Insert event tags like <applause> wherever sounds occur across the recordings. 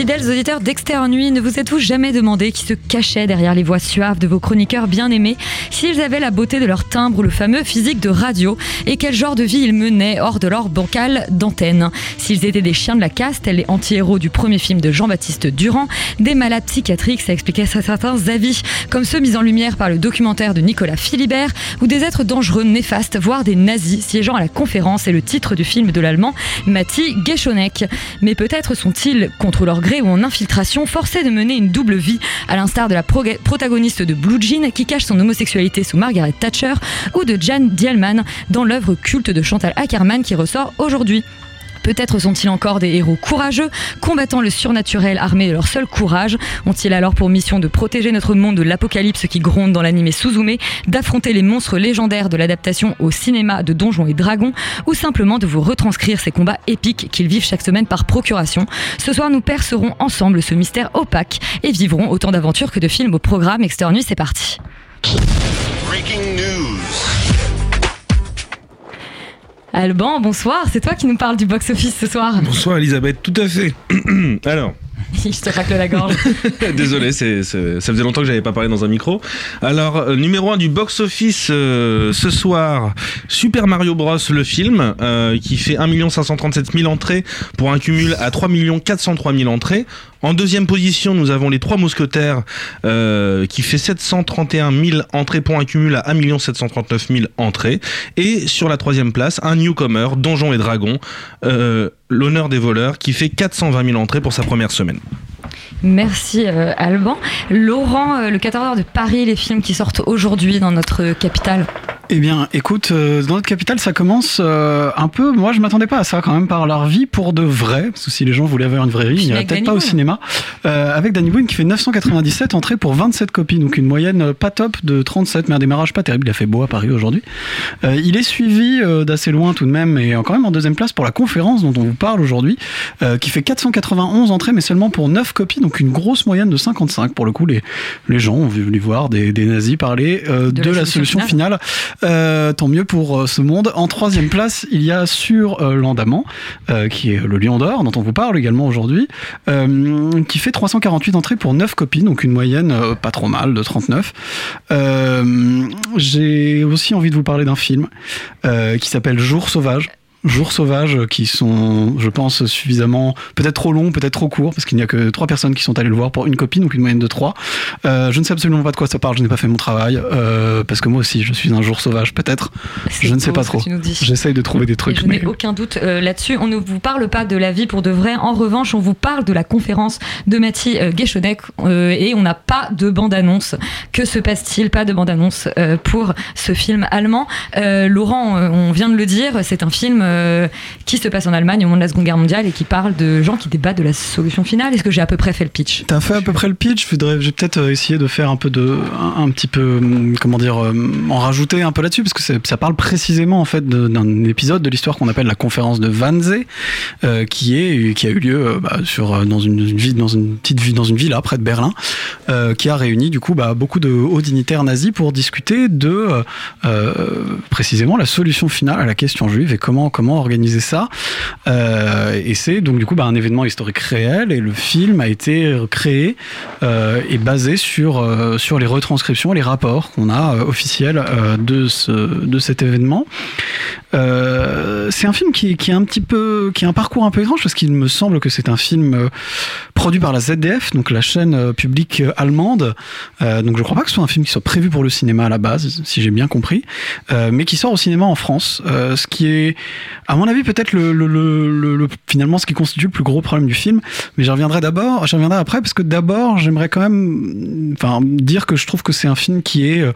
Fidèles auditeurs d'Extérieur Nuit, ne vous êtes-vous jamais demandé qui se cachait derrière les voix suaves de vos chroniqueurs bien-aimés, s'ils avaient la beauté de leur timbre ou le fameux physique de radio, et quel genre de vie ils menaient hors de leur bancal d'antenne S'ils étaient des chiens de la caste, les anti-héros du premier film de Jean-Baptiste Durand, des malades psychiatriques, ça expliquait certains avis, comme ceux mis en lumière par le documentaire de Nicolas Philibert, ou des êtres dangereux, néfastes, voire des nazis siégeant à la conférence et le titre du film de l'allemand Matti Geschonek. Mais peut-être sont-ils, contre leur gré ou en infiltration, forcés de mener une double vie, à l'instar de la protagoniste de Blue Jean qui cache son homosexualité sous Margaret Thatcher, ou de Jan Dielman dans l'œuvre culte de Chantal Ackerman qui ressort aujourd'hui. Peut-être sont-ils encore des héros courageux, combattant le surnaturel armés de leur seul courage Ont-ils alors pour mission de protéger notre monde de l'apocalypse qui gronde dans l'animé Suzume, d'affronter les monstres légendaires de l'adaptation au cinéma de Donjons et Dragons, ou simplement de vous retranscrire ces combats épiques qu'ils vivent chaque semaine par procuration? Ce soir, nous percerons ensemble ce mystère opaque et vivrons autant d'aventures que de films au programme. Nuit, c'est parti. Alban, bonsoir, c'est toi qui nous parles du box-office ce soir. Bonsoir Elisabeth, tout à fait. <clears throat> Alors, <laughs> Je te racle la gorge. <laughs> désolé, ça faisait longtemps que j'avais pas parlé dans un micro. Alors, euh, numéro 1 du box-office euh, ce soir, Super Mario Bros. le film, euh, qui fait 1 537 000 entrées pour un cumul à 3 403 000 entrées. En deuxième position, nous avons Les Trois Mousquetaires, euh, qui fait 731 000 entrées pour un cumul à 1 739 000 entrées. Et sur la troisième place, un newcomer, Donjons et Dragons, euh, l'honneur des voleurs, qui fait 420 000 entrées pour sa première semaine. Merci euh, Alban. Laurent, le 14h de Paris, les films qui sortent aujourd'hui dans notre capitale. Eh bien, écoute, euh, dans notre capitale, ça commence euh, un peu. Moi, je m'attendais pas à ça quand même par leur vie pour de vrai, parce que si les gens voulaient avoir une vraie vie, ils Film n'iraient peut-être pas au cinéma. Euh, avec Danny Boone qui fait 997 entrées pour 27 copies, donc une moyenne pas top de 37, mais un démarrage pas terrible. Il a fait beau à Paris aujourd'hui. Euh, il est suivi euh, d'assez loin tout de même, et quand même en deuxième place pour la conférence dont on vous parle aujourd'hui, euh, qui fait 491 entrées, mais seulement pour 9 copies, donc une grosse moyenne de 55. Pour le coup, les, les gens ont voulu voir des, des nazis parler euh, de, la, solution finale. Euh, tant mieux pour euh, ce monde. En troisième place, il y a sur euh, l'Andamant, euh, qui est le Lion d'Or, dont on vous parle également aujourd'hui, qui fait 348 entrées pour 9 copies, donc une moyenne pas trop mal de 39. Euh, J'ai aussi envie de vous parler d'un film qui s'appelle Jour sauvage. Jours sauvages qui sont, je pense, suffisamment, peut-être trop longs, peut-être trop courts, parce qu'il n'y a que trois personnes qui sont allées le voir pour une copie, donc une moyenne de trois. Euh, je ne sais absolument pas de quoi ça parle, je n'ai pas fait mon travail, euh, parce que moi aussi, je suis un jour sauvage, peut-être. Je ne sais pas trop. J'essaye de trouver des Et trucs. je n'ai aucun doute euh, là-dessus. On ne vous parle pas de la vie pour de vrai. En revanche, on vous parle de la conférence de Mathie euh, et on n'a pas de bande-annonce. Que se passe-t-il? Pas de bande-annonce pour ce film allemand. Laurent, on vient de le dire, c'est un film qui se passe en Allemagne au moment de la Seconde Guerre mondiale et qui parle de gens qui débattent de la solution finale. Est-ce que j'ai à peu près fait le pitch? T'as fait à peu près le pitch? Je voudrais, je vais peut-être essayer de faire un peu de, un, petit peu, hum, comment dire, euh, en rajouter un peu là-dessus parce que ça parle précisément en fait d'un épisode de l'histoire qu'on appelle la conférence de Wannsee, euh, qui est, qui a eu lieu euh, bah, sur euh, dans une, ville, dans une petite ville, dans une villa près de Berlin, qui a réuni du coup bah, beaucoup de hauts dignitaires nazis pour discuter de précisément la solution finale à la question juive et comment comment organiser ça. Et c'est donc du coup bah, un événement historique réel et le film a été créé et basé sur, euh, sur les retranscriptions, les rapports qu'on a euh, officiels euh, de, ce, de cet événement. C'est un film qui, qui est un petit peu, qui a un parcours un peu étrange parce qu'il me semble que c'est un film produit par la ZDF, donc la chaîne publique allemande. Donc je crois pas que ce soit un film qui soit prévu pour le cinéma à la base, si j'ai bien compris, mais qui sort au cinéma en France, ce qui est, à mon avis, peut-être le- finalement ce qui constitue le plus gros problème du film. Mais j'y reviendrai d'abord, j'y reviendrai après parce que d'abord j'aimerais quand même, enfin dire que je trouve que c'est un film qui est, euh,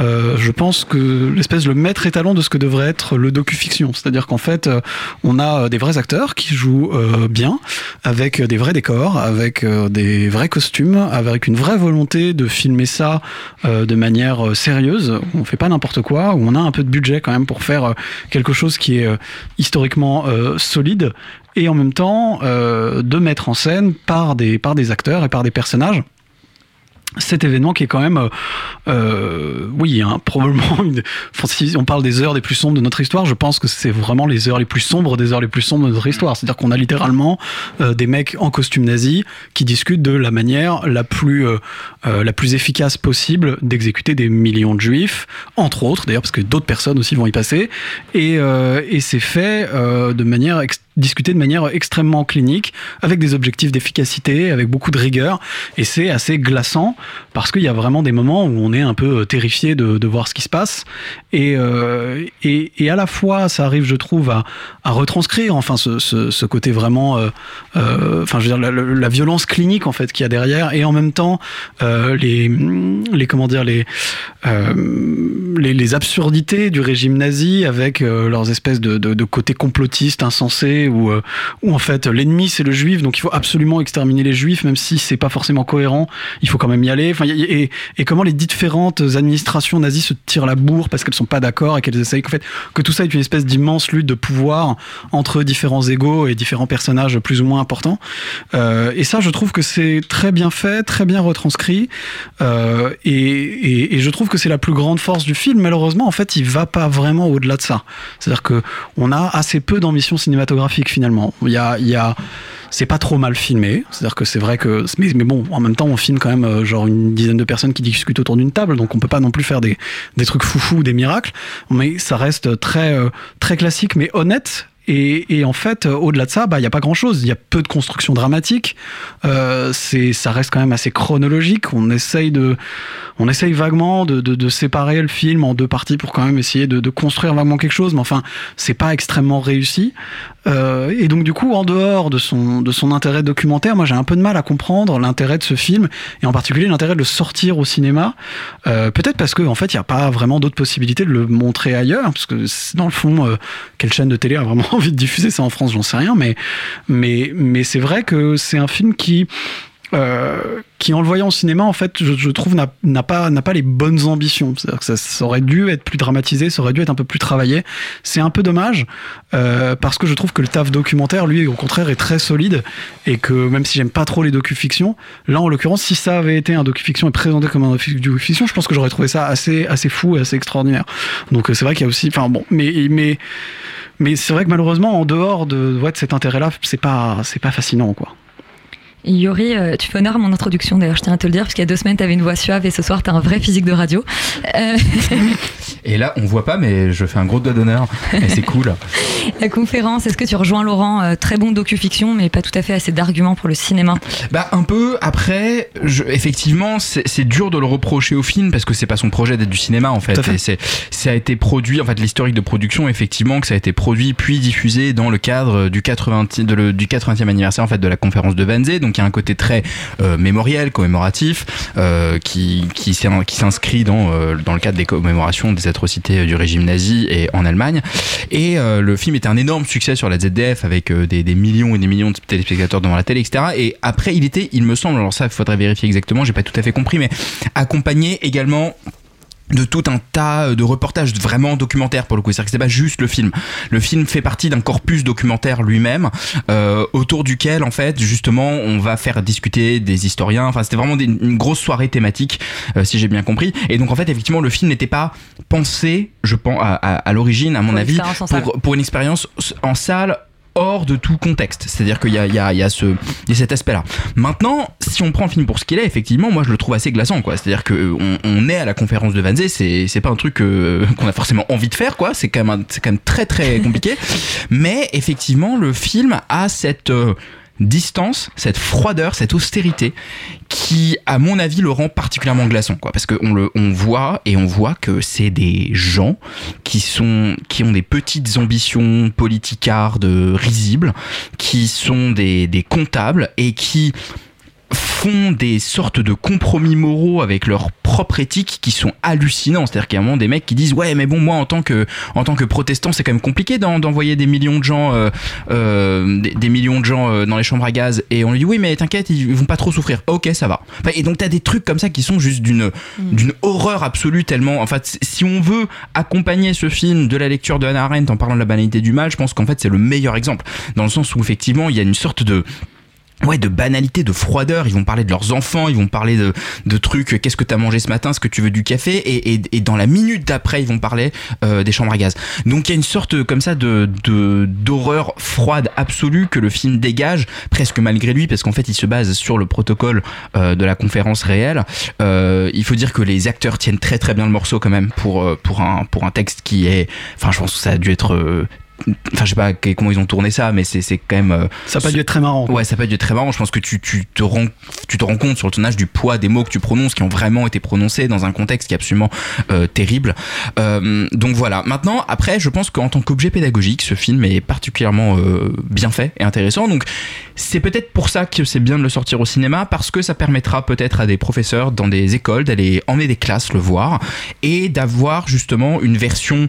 euh, je pense que l'espèce le maître étalon de ce que devrait être le docu-fiction, c'est-à-dire qu'en fait euh, on a euh, des vrais acteurs qui jouent euh, bien, avec des vrais décors, avec des vrais costumes, avec une vraie volonté de filmer ça de manière sérieuse. On fait pas n'importe quoi, où on a un peu de budget quand même pour faire quelque chose qui est historiquement solide et en même temps de mettre en scène par des, par des acteurs et par des personnages cet événement qui est quand même, euh, euh, oui, hein, probablement, <laughs> une, si on parle des heures les plus sombres de notre histoire, je pense que c'est vraiment les heures les plus sombres des heures les plus sombres de notre histoire. C'est-à-dire qu'on a littéralement euh, des mecs en costume nazi qui discutent de la manière la plus, euh, euh, la plus efficace possible d'exécuter des millions de juifs, entre autres, d'ailleurs, parce que d'autres personnes aussi vont y passer. Et, euh, et c'est fait de manière ex- discuté de manière extrêmement clinique, avec des objectifs d'efficacité, avec beaucoup de rigueur, et c'est assez glaçant parce qu'il y a vraiment des moments où on est un peu terrifié de, voir ce qui se passe, et, euh, et, et à la fois ça arrive, je trouve, à, retranscrire enfin ce, côté vraiment, euh, euh, enfin je veux dire la, violence clinique en fait qu'il y a derrière, et en même temps euh, les, les comment dire les, euh, les absurdités du régime nazi avec euh, leurs espèces de, de, de côté complotiste euh, où en fait l'ennemi c'est le juif. Donc il faut absolument exterminer les juifs même si c'est pas forcément cohérent. Il faut quand même y aller. Et, comment les différentes administrations nazies se tirent la bourre parce qu'elles sont pas d'accord et qu'elles essayent en fait que tout ça est une espèce d'immense lutte de pouvoir entre différents égaux et différents personnages plus ou moins importants. Euh, et ça je trouve que c'est très bien fait très bien retranscrit. Euh, et, et, et je trouve que c'est la plus grande force du film. Malheureusement, en fait, il va pas vraiment au-delà de ça. C'est-à-dire que on a assez peu d'ambition cinématographique finalement. Il y a, c'est pas trop mal filmé. C'est-à-dire que c'est vrai que, mais, mais bon, en même temps, on filme quand même euh, genre une dizaine de personnes qui discutent autour d'une table, donc on peut pas non plus faire des, des trucs foufous, des miracles. Mais ça reste très, euh, très classique, mais honnête. Et, et en fait, euh, au-delà de ça, bah, il n'y a pas grand-chose. Il y a peu de construction dramatique. Euh, ça reste quand même assez chronologique. On essaye de, on essaye vaguement de, de, de séparer le film en deux parties pour quand même essayer de, de construire vaguement quelque chose. Mais enfin, c'est pas extrêmement réussi. Euh, et donc du coup, en dehors de son, de son intérêt documentaire, moi j'ai un peu de mal à comprendre l'intérêt de ce film et en particulier l'intérêt de le sortir au cinéma. Euh, Peut-être parce qu'en en fait, il n'y a pas vraiment d'autres possibilités de le montrer ailleurs, parce que dans le fond, euh, quelle chaîne de télé a vraiment envie de diffuser ça en France, j'en sais rien, mais, mais, mais c'est vrai que c'est un film qui euh, qui en le voyant au cinéma en fait je, trouve n'a pas pas les bonnes ambitions. Ça aurait dû être plus dramatisé ça aurait dû être un peu plus travaillé. C'est un peu dommage euh, parce que je trouve que le taf documentaire lui au contraire est très solide et que même si j'aime pas trop les docu-fictions là en l'occurrence si ça avait été un docu-fiction et présenté comme un docu-fiction je pense que j'aurais trouvé ça assez assez fou et assez extraordinaire. Donc euh, c'est vrai qu'il y a aussi enfin bon mais mais mais c'est vrai que malheureusement en dehors de, ouais, de cet intérêt là c'est pas c'est pas fascinant quoi Yuri, euh, tu fais honneur à mon introduction d'ailleurs, je tiens à te le dire, parce qu'il y a deux semaines, tu avais une voix suave et ce soir, tu as un vrai physique de radio. Euh, <laughs> Et là, on voit pas, mais je fais un gros doigt d'honneur. Et c'est cool. <laughs> la conférence, est-ce que tu rejoins Laurent euh, Très bon docu-fiction, mais pas tout à fait assez d'arguments pour le cinéma? Bah un peu. Après, je, effectivement, c'est dur de le reprocher au film parce que c'est pas son projet d'être du cinéma en fait. Fait. Et c'est ça a été produit en fait l'historique de production effectivement que ça a été produit puis diffusé dans le cadre du 80 de le- du 80e anniversaire en fait de la conférence de Wannsee. Donc il y a un côté très euh, mémoriel, commémoratif euh, qui qui s'in- qui s'inscrit dans euh, dans le cadre des commémorations des atrocités du régime nazi et en Allemagne. Et le film était un énorme succès sur la ZDF avec des, des millions et des millions de téléspectateurs devant la télé, etc. Et après, il était, il me semble, alors ça, il faudrait vérifier exactement, j'ai pas tout à fait compris, mais accompagné également de tout un tas de reportages vraiment documentaires pour le coup. C'est-à-dire que c'est pas juste le film. Le film fait partie d'un corpus documentaire lui-même, euh, autour duquel en fait justement on va faire discuter des historiens. Enfin, c'était vraiment des- une grosse soirée thématique, euh, si j'ai bien compris. Et donc en fait, effectivement, le film n'était pas pensé, je pense, à, à- à l'origine, à mon Pour avis, pour, pour une expérience en salle hors de tout contexte. C'est-à-dire qu'il y a, y, a, y, a ce, il y a cet aspect-là. Maintenant, si on prend le film pour ce qu'il est, effectivement, moi je le trouve assez glaçant. quoi. C'est-à-dire qu'on on est à la conférence de Vanzé, c'est c'est pas un truc euh, qu'on a forcément envie de faire, quoi. C'est quand, même un- c'est quand même très très compliqué. Mais effectivement, le film a cette... euh, distance, cette froideur, cette austérité qui, à mon avis, le rend particulièrement glaçant, quoi. Parce qu'on le, on voit et on voit que c'est des gens qui sont, qui ont des petites ambitions politicardes risibles, qui sont des, des comptables et qui font des sortes de compromis moraux avec leur propre éthique qui sont hallucinants. C'est-à-dire qu'il y a un moment des mecs qui disent ouais mais bon moi en tant que en tant que protestant c'est quand même compliqué d'en- d'envoyer des millions de gens euh, euh, des, des millions de gens euh, dans les chambres à gaz et on lui dit oui mais t'inquiète ils vont pas trop souffrir. Ok ça va. Enfin, et donc t'as des trucs comme ça qui sont juste d'une d'une horreur absolue tellement en fait si on veut accompagner ce film de la lecture de Hannah Arendt en parlant de la banalité du mal je pense qu'en fait c'est le meilleur exemple dans le sens où effectivement il y a une sorte de Ouais, de banalité, de froideur. Ils vont parler de leurs enfants, ils vont parler de, de trucs. euh, Qu'est-ce que t'as mangé ce matin Est-ce que tu veux du café et, et, et dans la minute d'après, ils vont parler euh, des chambres à gaz. Donc il y a une sorte euh, comme ça de de- d'horreur froide absolue que le film dégage, presque malgré lui, parce qu'en fait, il se base sur le protocole euh, de la conférence réelle. Euh, il faut dire que les acteurs tiennent très très bien le morceau quand même pour euh, pour un pour un texte qui est. Enfin, je pense que ça a dû être. Enfin, je sais pas comment ils ont tourné ça, mais c'est quand même. euh, Ça dû être très marrant. Ouais, ça peut être très marrant. Je pense que tu, tu, te rends, tu te rends compte sur le tournage du poids des mots que tu prononces, qui ont vraiment été prononcés dans un contexte qui est absolument euh, terrible. Euh, donc voilà. Maintenant, après, je pense qu'en tant qu'objet pédagogique, ce film est particulièrement euh, bien fait et intéressant. Donc c'est peut-être pour ça que c'est bien de le sortir au cinéma, parce que ça permettra peut-être à des professeurs dans des écoles d'aller emmener des classes le voir et d'avoir justement une version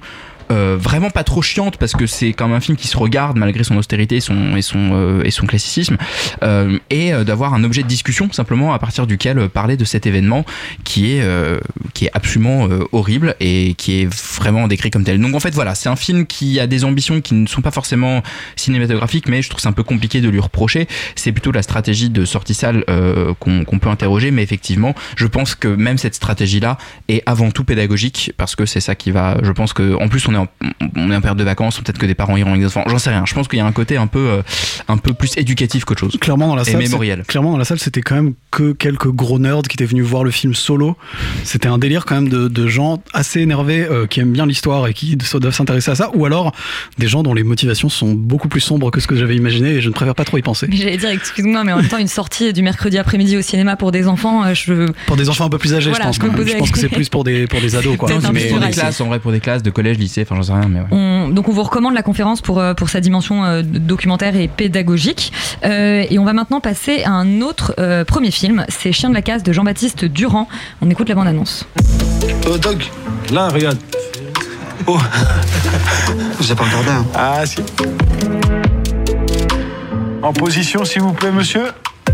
euh, vraiment pas trop chiante parce que c'est quand même un film qui se regarde malgré son austérité et son, et son, euh, et son classicisme euh, et euh, d'avoir un objet de discussion simplement à partir duquel parler de cet événement qui est, qui est absolument horrible et qui est vraiment décrit comme tel. Donc en fait voilà, c'est un film qui a des ambitions qui ne sont pas forcément cinématographiques mais je trouve c'est un peu compliqué de lui reprocher. C'est plutôt la stratégie de sortie salle qu'on qu'on peut interroger mais effectivement je pense que même cette stratégie là est avant tout pédagogique parce que c'est ça qui va je pense que en plus on est en, on est en période de vacances peut-être que des parents iront avec des enfants j'en sais rien je pense qu'il y a un côté un peu euh, un peu plus éducatif qu'autre chose Clairement dans la et salle, mémoriel clairement dans la salle, c'était quand même que quelques gros nerds qui étaient venus voir le film solo. C'était un délire quand même de, de gens assez énervés euh, qui aiment bien l'histoire et qui doivent s'intéresser à ça, ou alors des gens dont les motivations sont beaucoup plus sombres que ce que j'avais imaginé et je ne préfère pas trop y penser. Mais J'allais dire, excuse-moi, mais en même temps, une sortie du mercredi après-midi au cinéma pour des enfants, euh, je. Pour des enfants un peu plus âgés, Voilà, je pense. je pense que c'est plus pour des pour des ados quoi. Mais pour des classes en vrai pour des classes de collège lycée enfin j'en sais rien mais ouais. On- donc on vous recommande la conférence pour, euh, pour sa dimension euh, documentaire et pédagogique. Euh, et on va maintenant passer à un autre euh, premier film, c'est Chien de la casse de Jean-Baptiste Durand. On écoute la bande-annonce. Oh, Doug, là, regarde. Oh. <laughs> J'ai pas regardé. Hein. Ah, si. En position, s'il vous plaît, monsieur.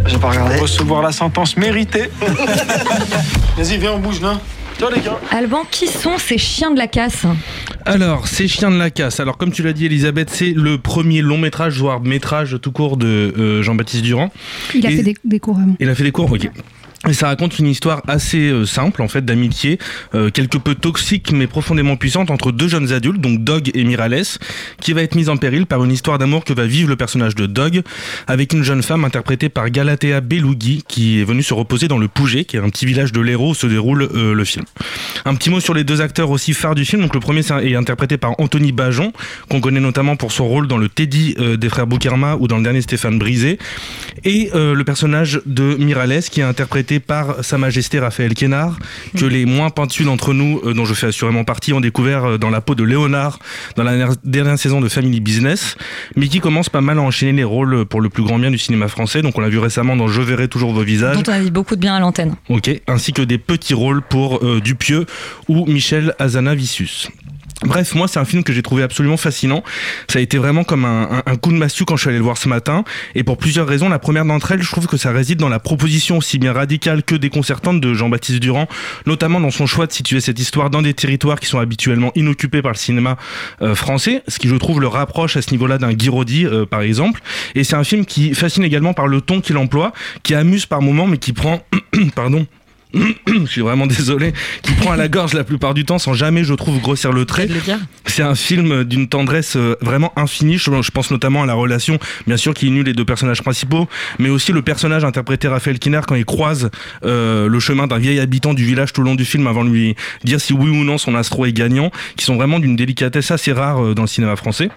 J'ai pas regardé. Recevoir la sentence méritée. <laughs> Vas-y, viens, on bouge là. Tiens, les gars. Alban, qui sont ces chiens de la casse Alors, c'est Chiens de la casse. Alors, comme tu l'as dit, Elisabeth, c'est le premier long métrage, voire métrage tout court de euh, Jean-Baptiste Durand. Il a Et- fait des, des cours avant. Il a fait des cours, ok. Et ça raconte une histoire assez euh, simple, en fait, d'amitié, euh, quelque peu toxique mais profondément puissante entre deux jeunes adultes, donc Dog et Mirales, qui va être mise en péril par une histoire d'amour que va vivre le personnage de Dog avec une jeune femme interprétée par Galatea Belugi, qui est venue se reposer dans le Pouget, qui est un petit village de l'Hérault où se déroule euh, le film. Un petit mot sur les deux acteurs aussi phares du film. Donc le premier est interprété par Anthony Bajon, qu'on connaît notamment pour son rôle dans le Teddy euh, des frères Boukerma ou dans le dernier Stéphane Brisé. Et euh, le personnage de Mirales, qui est interprété par Sa Majesté Raphaël Quénard, que les moins pointus d'entre nous, euh, dont je fais assurément partie, ont découvert euh, dans la peau de Léonard dans la dernière- saison de Family Business, mais qui commence pas mal à enchaîner les rôles pour le plus grand bien du cinéma français. Donc on l'a vu récemment dans Je verrai toujours vos visages. Dont on a dit beaucoup de bien à l'antenne. Ok, ainsi que des petits rôles pour euh, Dupieux ou Michel Azanavicius. Bref, moi, c'est un film que j'ai trouvé absolument fascinant. Ça a été vraiment comme un, coup de massue quand je suis allé le voir ce matin. Et pour plusieurs raisons. La première d'entre elles, je trouve que ça réside dans la proposition aussi bien radicale que déconcertante de Jean-Baptiste Durand, notamment dans son choix de situer cette histoire dans des territoires qui sont habituellement inoccupés par le cinéma euh, français, ce qui, je trouve, le rapproche à ce niveau-là d'un Guy Roddy, euh, par exemple. Et c'est un film qui fascine également par le ton qu'il emploie, qui amuse par moments, mais qui prend, <clears throat> pardon, <clears throat> je suis vraiment désolé, qui prend à la gorge la plupart du temps sans jamais, je trouve, grossir le trait. C'est un film d'une tendresse euh, vraiment infinie. Je, pense notamment à la relation, bien sûr, qui unit les deux personnages principaux, mais aussi le personnage interprété Raphaël Kinard quand il croise euh, le chemin d'un vieil habitant du village tout au long du film avant de lui dire si oui ou non son astro est gagnant, qui sont vraiment d'une délicatesse assez rare euh, dans le cinéma français.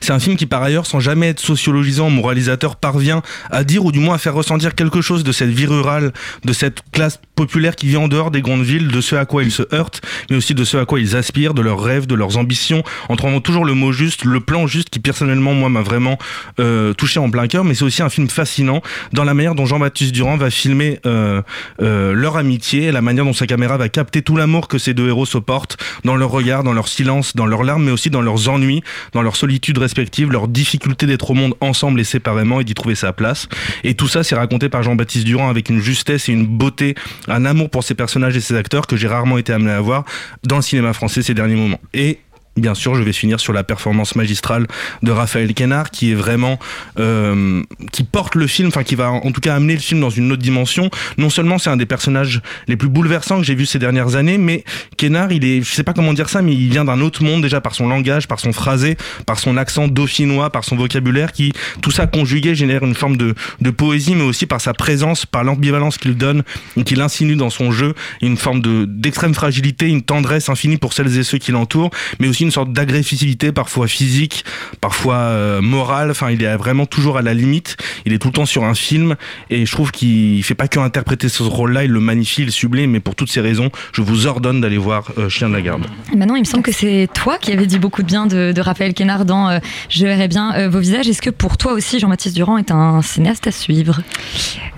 C'est un film qui, par ailleurs, sans jamais être sociologisant, mon réalisateur parvient à dire ou du moins à faire ressentir quelque chose de cette vie rurale, de cette classe populaire qui vit en dehors des grandes villes, de ce à quoi ils se heurtent, mais aussi de ce à quoi ils aspirent, de leurs rêves, de leurs ambitions, en trouvant toujours le mot juste, le plan juste qui personnellement, moi, m'a vraiment euh, touché en plein cœur. Mais c'est aussi un film fascinant dans la manière dont Jean-Baptiste Durand va filmer euh, euh, leur amitié, la manière dont sa caméra va capter tout l'amour que ces deux héros se portent dans leur regard, dans leur silence, dans leurs larmes, mais aussi dans leurs ennuis, dans leur solitude respective, leur difficulté d'être au monde ensemble et séparément et d'y trouver sa place. Et tout ça, c'est raconté par Jean-Baptiste Durand avec une justesse et une beauté, un amour pour ses personnages et ses acteurs que j'ai rarement été amené à voir dans le cinéma français ces derniers moments. Et Bien sûr, je vais finir sur la performance magistrale de Raphaël Quenard, qui est vraiment, euh, qui porte le film, enfin qui va en tout cas amener le film dans une autre dimension. Non seulement c'est un des personnages les plus bouleversants que j'ai vu ces dernières années, mais Quenard, il est, je sais pas comment dire ça, mais il vient d'un autre monde déjà par son langage, par son phrasé, par son accent dauphinois, par son vocabulaire, qui tout ça conjugué génère une forme de, de poésie, mais aussi par sa présence, par l'ambivalence qu'il donne, qu'il insinue dans son jeu, une forme de d'extrême fragilité, une tendresse infinie pour celles et ceux qui l'entourent, mais aussi une sorte d'agressivité, parfois physique, parfois euh, morale. Enfin, il est vraiment toujours à la limite. Il est tout le temps sur un film, et je trouve qu'il fait pas que interpréter ce rôle-là, il le magnifie, il le sublime. Mais pour toutes ces raisons, je vous ordonne d'aller voir euh, Chien de la garde. Maintenant, il me semble que c'est toi qui avais dit beaucoup de bien de, de Raphaël Quénard dans euh, Je verrai bien euh, vos visages. Est-ce que pour toi aussi, Jean-Baptiste Durand est un cinéaste à suivre?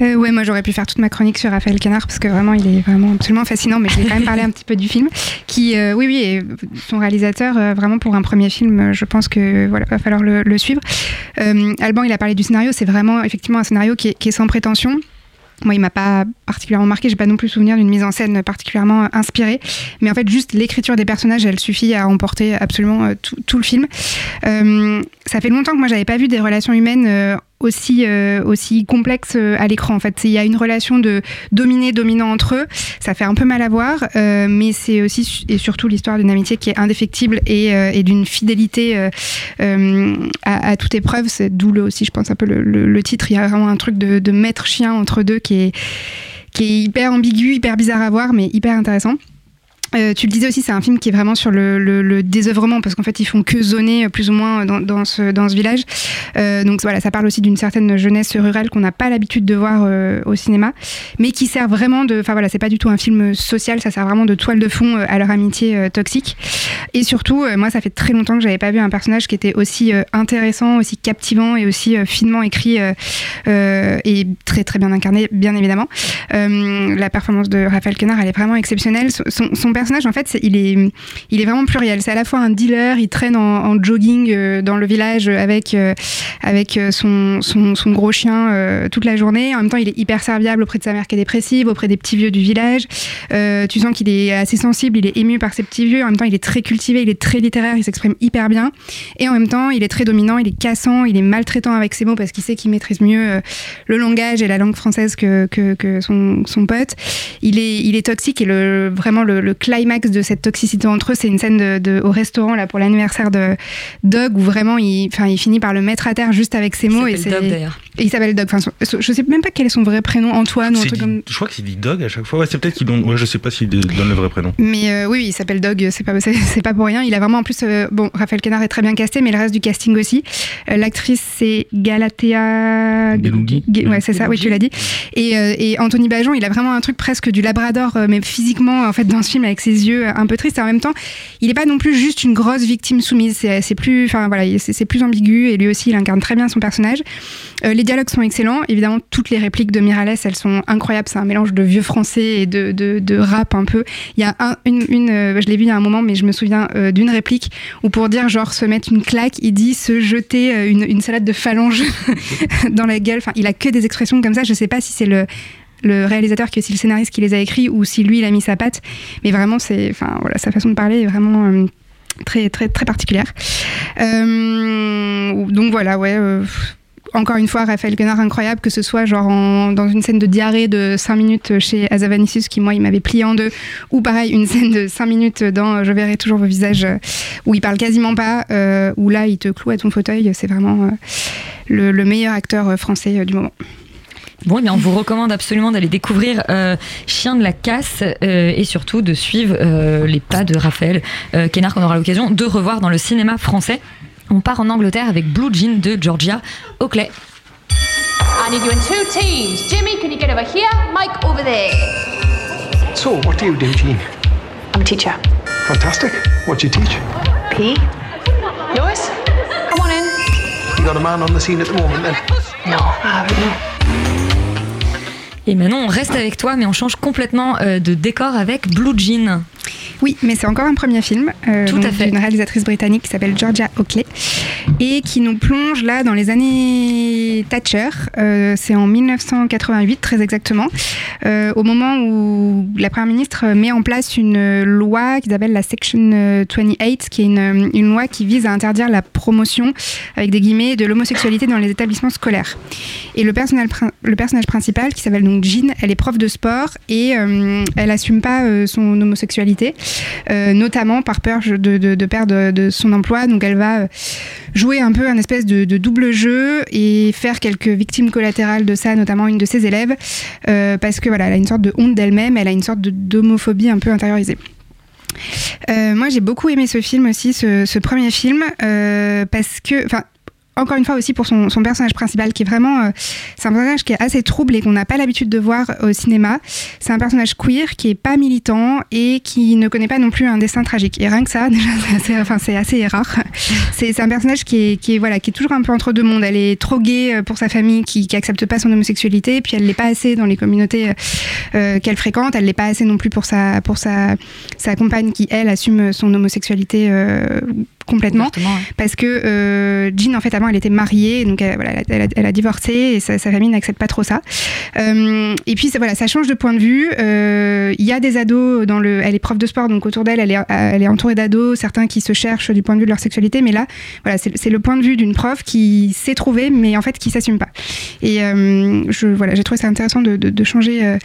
Euh, ouais, moi j'aurais pu faire toute ma chronique sur Raphaël Canard parce que vraiment il est vraiment absolument fascinant, mais je vais quand même <laughs> parler un petit peu du film. Qui, euh, oui, oui, et son réalisateur, euh, vraiment pour un premier film, euh, je pense que voilà, va falloir le, suivre. Euh, Alban, il a parlé du scénario, c'est vraiment effectivement un scénario qui est, sans prétention. Moi, il m'a pas particulièrement marqué. J'ai pas non plus souvenir d'une mise en scène particulièrement inspirée. Mais en fait, juste l'écriture des personnages, elle suffit à emporter absolument tout, le film. Ça fait longtemps que moi, j'avais pas vu des relations humaines aussi euh, aussi complexes euh, à l'écran. En fait, il y a une relation de dominé dominant entre eux. Ça fait un peu mal à voir, euh, mais c'est aussi et surtout l'histoire d'une amitié qui est indéfectible et, d'une fidélité à, toute épreuve. C'est d'où aussi, je pense un peu le, titre. Il y a vraiment un truc de, de maître chien entre deux qui est qui est hyper ambigu, hyper bizarre à voir, mais hyper intéressant. Euh, tu le disais aussi, c'est un film qui est vraiment sur le, désœuvrement parce qu'en fait ils font que zoner euh, plus ou moins dans, dans, ce, village. Euh, donc voilà, ça parle aussi d'une certaine jeunesse rurale qu'on n'a pas l'habitude de voir euh, au cinéma, mais qui sert vraiment de. Enfin voilà, c'est pas du tout un film social, ça sert vraiment de toile de fond euh, à leur amitié euh, toxique. Et surtout, euh, moi ça fait très longtemps que j'avais pas vu un personnage qui était aussi euh, intéressant, aussi captivant et aussi euh, finement écrit euh, euh, et très très bien incarné, bien évidemment. Euh, la performance de Raphaël Quenard, elle est vraiment exceptionnelle. Son- son personnage, en fait, il est, il est vraiment pluriel. C'est à la fois un dealer, il traîne en, jogging euh, dans le village avec, euh, avec euh, son, son, son gros chien toute la journée. En même temps, il est hyper serviable auprès de sa mère qui est dépressive, auprès des petits vieux du village. Tu sens qu'il est assez sensible, il est ému par ses petits vieux. En même temps, il est très cultivé, il est très littéraire, il s'exprime hyper bien. Et en même temps, il est très dominant, il est cassant, il est maltraitant avec ses mots parce qu'il sait qu'il maîtrise mieux le langage et la langue française que, que, que son, son pote. Il est, il est toxique et le, vraiment le, le climax de cette toxicité entre eux, c'est une scène de, de- au restaurant là pour l'anniversaire de Doug où vraiment il, enfin, il finit par le mettre à terre juste avec ses mots. et s'appelle c'est- Doug, d'ailleurs. Et il s'appelle Doug. Enfin, je sais même pas quel est son vrai prénom, Antoine ou un truc dit- comme. Je crois que c'est dit Dog à chaque fois. Ouais, c'est peut-être qu'il donne. Ouais, je sais pas s'il donne le vrai prénom. Mais euh, oui, il s'appelle Dog, c'est pas, c'est, c'est pas pour rien. Il a vraiment en plus. euh, bon, Raphaël Quenard est très bien casté, mais le reste du casting aussi. Euh, l'actrice, c'est Galatea. Gelougi. Ge- Ouais, c'est ça, oui, tu l'as dit. Et, euh, et Anthony Bajon, il a vraiment un truc presque du Labrador, mais physiquement, en fait, dans ce film, avec ses yeux un peu tristes. Et en même temps, il est pas non plus juste une grosse victime soumise. C'est, plus. Enfin, voilà, c'est, plus ambigu, et lui aussi, il incarne très bien son personnage. Euh, les dialogues sont excellents. Évidemment, toutes les répliques de Miralles, elles sont incroyables. C'est un mélange de vieux français et de, de, de rap un peu. Il y a un, une, euh, je l'ai vu il y a un moment, mais je me souviens euh, d'une réplique où pour dire genre se mettre une claque, il dit se jeter une, une salade de phalange <laughs> dans la gueule. Enfin, il a que des expressions comme ça. Je sais pas si c'est le le réalisateur qui est le scénariste qui les a écrits ou si lui il a mis sa patte. Mais vraiment c'est enfin voilà sa façon de parler est vraiment euh, très très très particulière. Euh, donc voilà ouais euh, encore une fois, Raphaël Quenard incroyable, que ce soit genre en- dans une scène de diarrhée de 5 minutes chez Azavanicius, qui moi il m'avait plié en deux, ou pareil, une <laughs> scène de 5 minutes dans Je verrai toujours vos visages, où il parle quasiment pas, où là il te cloue à ton fauteuil, c'est vraiment le, le meilleur acteur français du moment. Bon, eh bien, on vous recommande absolument d'aller découvrir euh, Chien de la casse euh, et surtout de suivre euh, les pas de Raphaël euh, Kénard qu'on aura l'occasion de revoir dans le cinéma français. On part en Angleterre avec Blue Jean de Georgia Oakley. I need you in two teams. Jimmy, can you get over here? Mike, over there. So, what do you do, Jean? I'm a teacher. Fantastic. What do you teach? P. Lewis, come on in. You got a man on the scene at the moment, then? No, I haven't. No. Et maintenant, on reste avec toi, mais on change complètement euh, de décor avec Blue Jean. Oui, mais c'est encore un premier film euh, Tout à fait. d'une réalisatrice britannique qui s'appelle Georgia Oakley et qui nous plonge là dans les années Thatcher. Euh, c'est en 1988 très exactement, euh, au moment où la première ministre met en place une loi qui s'appelle la Section euh, 28, qui est une, une loi qui vise à interdire la promotion avec des guillemets de l'homosexualité dans les établissements scolaires. Et le personnage, le personnage principal, qui s'appelle donc Jean, elle est prof de sport et elle assume pas son homosexualité, euh, notamment par peur de, perdre de son emploi. Donc elle va euh, jouer un peu un espèce de, double jeu et faire quelques victimes collatérales de ça, notamment une de ses élèves, euh, parce que voilà, elle a une sorte de honte d'elle-même, elle a une sorte d'homophobie un peu intériorisée. Euh, moi, j'ai beaucoup aimé ce film aussi, ce, premier film, euh, parce que, encore une fois aussi pour son, son personnage principal, qui est vraiment, euh, c'est un personnage qui est assez trouble et qu'on n'a pas l'habitude de voir au cinéma. C'est un personnage queer qui est pas militant et qui ne connaît pas non plus un destin tragique. Et rien que ça, <laughs> déjà, c'est assez, enfin, c'est assez rare. C'est c'est un personnage qui est, qui voilà, qui est toujours un peu entre deux mondes. Elle est trop gay euh, pour sa famille, qui, qui accepte pas son homosexualité, puis elle l'est pas assez dans les communautés euh, qu'elle fréquente. Elle l'est pas assez non plus pour sa, pour sa, sa compagne qui elle assume son homosexualité complètement. Parce que euh, Jean en fait avant elle était mariée donc elle, voilà, elle, a, elle a divorcé et sa, sa famille n'accepte pas trop ça. Euh, et puis ça, voilà ça change de point de vue. Euh, il y a des ados dans le elle est prof de sport donc autour d'elle elle est, elle est entourée d'ados certains qui se cherchent du point de vue de leur sexualité mais là voilà c'est le point de vue d'une prof qui s'est trouvée mais en fait qui s'assume pas. Et euh, je voilà j'ai trouvé ça intéressant de, de, de changer euh,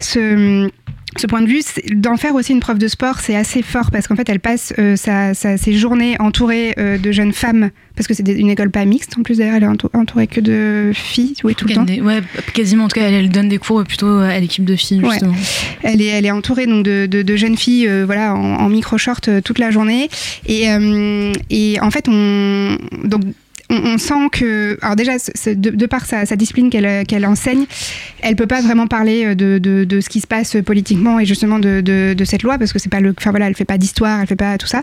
ce ce point de vue, d'en faire aussi une prof de sport, c'est assez fort parce qu'en fait, elle passe euh, sa, sa- ses journées entourée euh, de jeunes femmes, parce que c'est une école pas mixte en plus d'ailleurs, elle est entou- entourée que de filles, oui, tout le temps. Des- Ouais, quasiment. En tout cas, elle, elle donne des cours plutôt à l'équipe de filles, Ouais. justement. Elle est, elle est entourée donc de, de- de jeunes filles, euh, voilà, en, en micro-short euh, toute la journée. Et, euh, et en fait, on donc on, on sent que, alors déjà, de, de par sa, sa discipline qu'elle euh, qu'elle enseigne, elle peut pas vraiment parler euh, de, de, de ce qui se passe politiquement et justement de, cette loi parce que c'est pas le, enfin voilà, elle fait pas d'histoire, elle fait pas tout ça.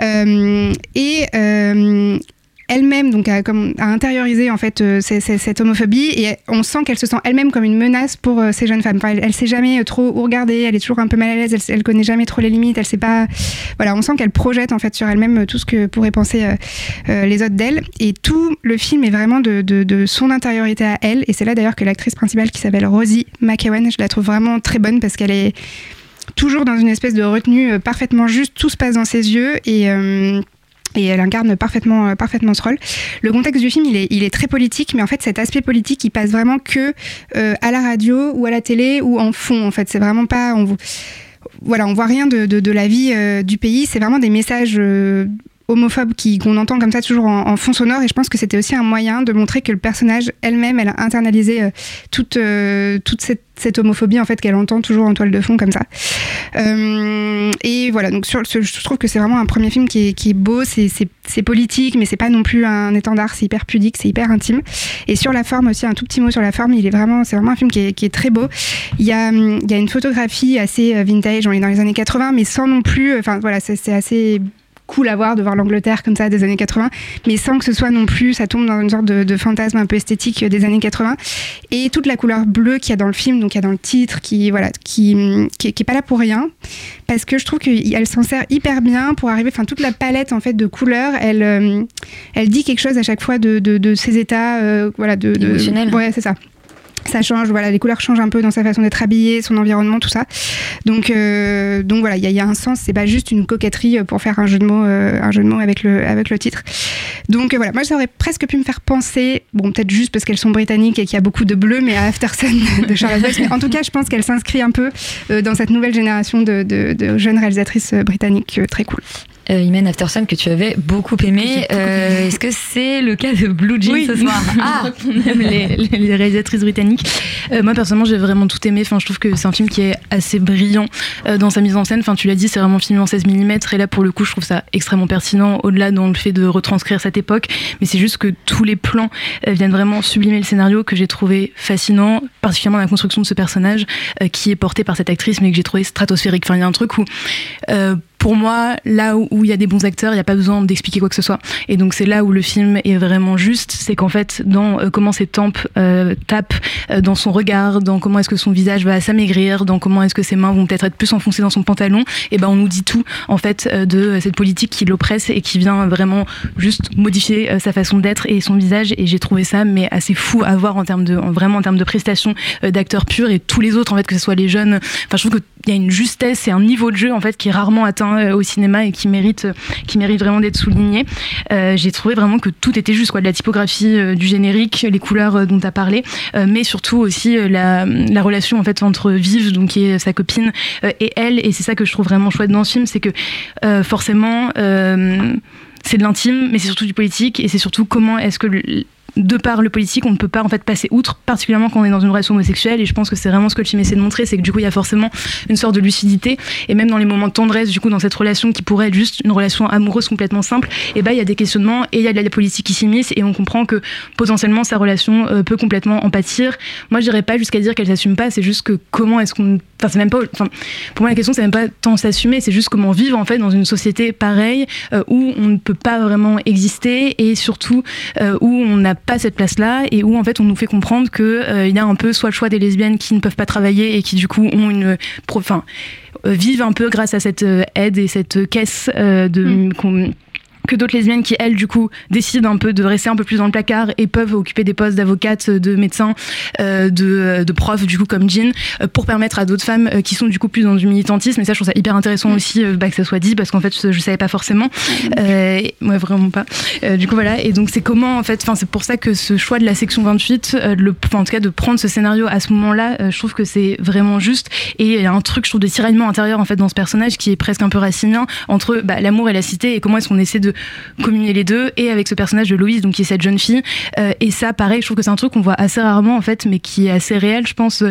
Euh, et euh, elle-même donc a, comme, a intériorisé en fait euh, cette homophobie et on sent qu'elle se sent elle-même comme une menace pour euh, ces jeunes femmes. Elle, elle sait jamais euh, trop où regarder, elle est toujours un peu mal à l'aise, elle, elle connaît jamais trop les limites, elle sait pas. Voilà, on sent qu'elle projette en fait sur elle-même tout ce que pourraient penser les autres d'elle. Et tout le film est vraiment de, de- son intériorité à elle. Et c'est là d'ailleurs que l'actrice principale qui s'appelle Rosie McEwen, je la trouve vraiment très bonne parce qu'elle est toujours dans une espèce de retenue parfaitement juste. Tout se passe dans ses yeux et et elle incarne parfaitement, euh, parfaitement ce rôle. Le contexte du film, il est, il est très politique, mais en fait, cet aspect politique, il passe vraiment que euh, à la radio ou à la télé ou en fond. En fait, c'est vraiment pas. On, vo- voilà, on voit rien de, de, de la vie euh, du pays. C'est vraiment des messages homophobes qui qu'on entend comme ça toujours en, fond sonore. Et je pense que c'était aussi un moyen de montrer que le personnage elle-même, elle a internalisé euh, toute, euh, toute cette, cette homophobie en fait qu'elle entend toujours en toile de fond comme ça. Euh, et voilà, donc sur, je trouve que c'est vraiment un premier film qui est, qui est beau, c'est- politique, mais c'est pas non plus un étendard, c'est hyper pudique, c'est hyper intime. Et sur la forme aussi, un tout petit mot sur la forme, il est vraiment, c'est vraiment un film qui est, qui est très beau. Il y, a, hum, il y a une photographie assez vintage, on est dans les années 80, mais sans non plus, enfin voilà, c'est assez cool à voir de voir l'Angleterre comme ça des années 80, mais sans que ce soit non plus, ça tombe dans une sorte de, de fantasme un peu esthétique des années 80. Et toute la couleur bleue qu'il y a dans le film, donc il y a dans le titre, qui voilà, qui, qui, est- qui est pas là pour rien, parce que je trouve qu'elle s'en sert hyper bien pour arriver, enfin toute la palette en fait de couleurs, elle, euh, elle dit quelque chose à chaque fois de, de, de ses états, euh, voilà, de, de. Ouais, c'est ça. Ça change, voilà, les couleurs changent un peu dans sa façon d'être habillée, son environnement, tout ça. Donc, euh, donc voilà, il y, a- un sens. C'est pas juste une coquetterie pour faire un jeu de mots, euh, un jeu de mots avec le avec le titre. Donc euh, voilà, moi ça aurait presque pu me faire penser, bon peut-être juste parce qu'elles sont britanniques et qu'il y a beaucoup de bleu, mais à After Sun <laughs> de Charlotte Wells. Mais en tout cas, je pense qu'elle s'inscrit un peu euh, dans cette nouvelle génération de, jeunes réalisatrices euh, britanniques euh, très cool. Euh, Imen Aftersun que tu avais beaucoup aimé. Euh, Est-ce que c'est le cas de Blue Jean Oui. ce soir <laughs> Ah, on aime les, réalisatrices britanniques. Euh, moi personnellement, j'ai vraiment tout aimé. Enfin, je trouve que c'est un film qui est assez brillant euh, dans sa mise en scène. Enfin, tu l'as dit, c'est vraiment filmé en 16 mm et là pour le coup, je trouve ça extrêmement pertinent au-delà dans le fait de retranscrire cette époque. Mais c'est juste que tous les plans viennent vraiment sublimer le scénario que j'ai trouvé fascinant, particulièrement la construction de ce personnage qui est porté par cette actrice, mais que j'ai trouvé stratosphérique. Enfin, il y a un truc où pour moi, là où il y a des bons acteurs, il n'y a pas besoin d'expliquer quoi que ce soit. Et donc c'est là où le film est vraiment juste, c'est qu'en fait, dans euh, comment ses tempes euh, tapent, euh, dans son regard, dans comment est-ce que son visage va s'amaigrir, dans comment est-ce que ses mains vont peut-être être plus enfoncées dans son pantalon, et ben on nous dit tout en fait euh, de cette politique qui l'oppresse et qui vient vraiment juste modifier euh, sa façon d'être et son visage. Et j'ai trouvé ça mais assez fou à voir en termes de en- vraiment en termes de prestations euh, d'acteurs purs et tous les autres en fait que ce soit les jeunes. Enfin je trouve qu'il y a une justesse et un niveau de jeu en fait qui est rarement atteint euh, au cinéma et qui mérite euh, qui mérite vraiment d'être souligné. Euh, j'ai trouvé vraiment que tout était juste quoi, de la typographie du générique, les couleurs dont tu as parlé, mais surtout aussi la, la relation en fait entre Vive, donc qui est sa copine, et elle. Et c'est ça que je trouve vraiment chouette dans ce film, c'est que forcément. c'est de l'intime, mais c'est surtout du politique, et c'est surtout comment est-ce que de par le politique, on ne peut pas en fait passer outre, particulièrement quand on est dans une relation homosexuelle. Et je pense que c'est vraiment ce que le film essaie de montrer, c'est que du coup il y a forcément une sorte de lucidité, et même dans les moments de tendresse, du coup dans cette relation qui pourrait être juste une relation amoureuse complètement simple, et ben il y a des questionnements et il y a de la politique qui s'immisce, et on comprend que potentiellement sa relation euh, peut complètement en pâtir. Moi, je dirais pas jusqu'à dire qu'elle s'assume pas, c'est juste que comment est-ce qu'on, enfin c'est même pas, enfin pour moi la question c'est même pas tant s'assumer, c'est juste comment vivre en fait dans une société pareille euh, où on ne peut pas vraiment exister et surtout euh, où on n'a pas cette place-là et où en fait on nous fait comprendre que euh, il y a un peu soit le choix des lesbiennes qui ne peuvent pas travailler et qui du coup ont une, enfin euh, vivent un peu grâce à cette euh, aide et cette caisse de qu'on- que d'autres lesbiennes qui, elles, du coup, décident un peu de rester un peu plus dans le placard et peuvent occuper des postes d'avocates, de médecins, euh, de, de profs, du coup, comme Jean, euh, pour permettre à d'autres femmes euh, qui sont, du coup, plus dans du militantisme. Et ça, je trouve ça hyper intéressant aussi euh, bah, que ça soit dit, parce qu'en fait, je, je savais pas forcément. Euh, et- ouais, vraiment pas. Euh, du coup, voilà. Et donc, c'est comment, en fait, enfin, c'est pour ça que ce choix de la section 28, euh, le, enfin, en tout cas, de prendre ce scénario à ce moment-là, euh, je trouve que c'est vraiment juste. Et il y a un truc, je trouve, de tiraillement intérieur, en fait, dans ce personnage qui est presque un peu racinien entre bah, l'amour et la cité et comment est-ce qu'on essaie de combiner les deux et avec ce personnage de Louise, donc qui est cette jeune fille. Euh, et ça, pareil, je trouve que c'est un truc qu'on voit assez rarement, en fait, mais qui est assez réel, je pense.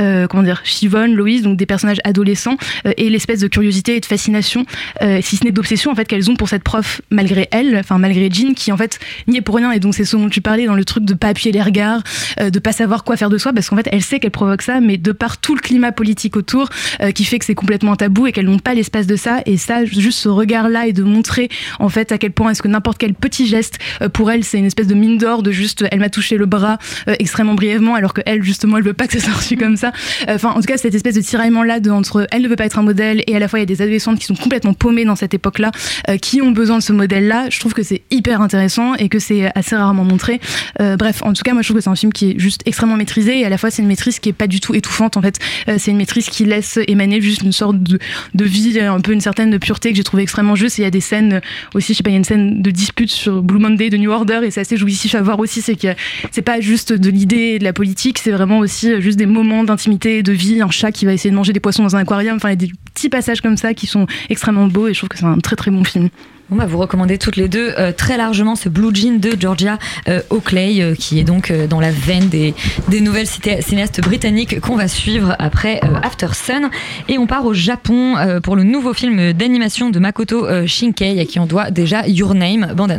euh, comment dire, Chivonne, Louise, donc des personnages adolescents euh, et l'espèce de curiosité et de fascination, euh, si ce n'est d'obsession, en fait, qu'elles ont pour cette prof malgré elle, enfin, malgré Jean, qui, en fait, n'y est pour rien. Et donc, c'est ce dont tu parlais dans le truc de pas appuyer les regards, euh, de pas savoir quoi faire de soi, parce qu'en fait, elle sait qu'elle provoque ça, mais de par tout le climat politique autour, euh, qui fait que c'est complètement tabou et qu'elles n'ont pas l'espace de ça. Et ça, juste ce regard-là et de montrer, en fait, à quel point est-ce que n'importe quel petit geste, euh, pour elle, c'est une espèce de mine d'or de juste, elle m'a touché le bras euh, extrêmement brièvement, alors que elle, justement, elle veut pas que ça soit reçu comme ça. Euh, Enfin, en tout cas, cette espèce de tiraillement-là de entre elle ne veut pas être un modèle et à la fois il y a des adolescentes qui sont complètement paumées dans cette époque-là, euh, qui ont besoin de ce modèle-là. Je trouve que c'est hyper intéressant et que c'est assez rarement montré. Bref, en tout cas, moi je trouve que c'est un film qui est juste extrêmement maîtrisé et à la fois c'est une maîtrise qui est pas du tout étouffante en fait. C'est une maîtrise qui laisse émaner juste une sorte de, de vie, un peu une certaine pureté que j'ai trouvé extrêmement juste. Et il y a des scènes aussi, sais pas, il y a une scène de dispute sur Blue Monday de New Order et c'est assez jouissif à voir aussi. C'est que c'est pas juste de l'idée et de la politique, c'est vraiment aussi juste des moments d'intimité, de vie, un chat qui va essayer de manger des poissons dans un aquarium. Enfin, il y a des petits passages comme ça qui sont extrêmement beaux et je trouve que c'est un très très bon film. Bon bah vous recommandez toutes les deux euh, très largement ce Blue Jean de Georgia euh, Oakley euh, qui est donc dans la veine des, nouvelles ciné- cinéastes britanniques qu'on va suivre après After Sun. Et on part au Japon pour le nouveau film d'animation de Makoto Shinkei à qui on doit déjà Your Name bande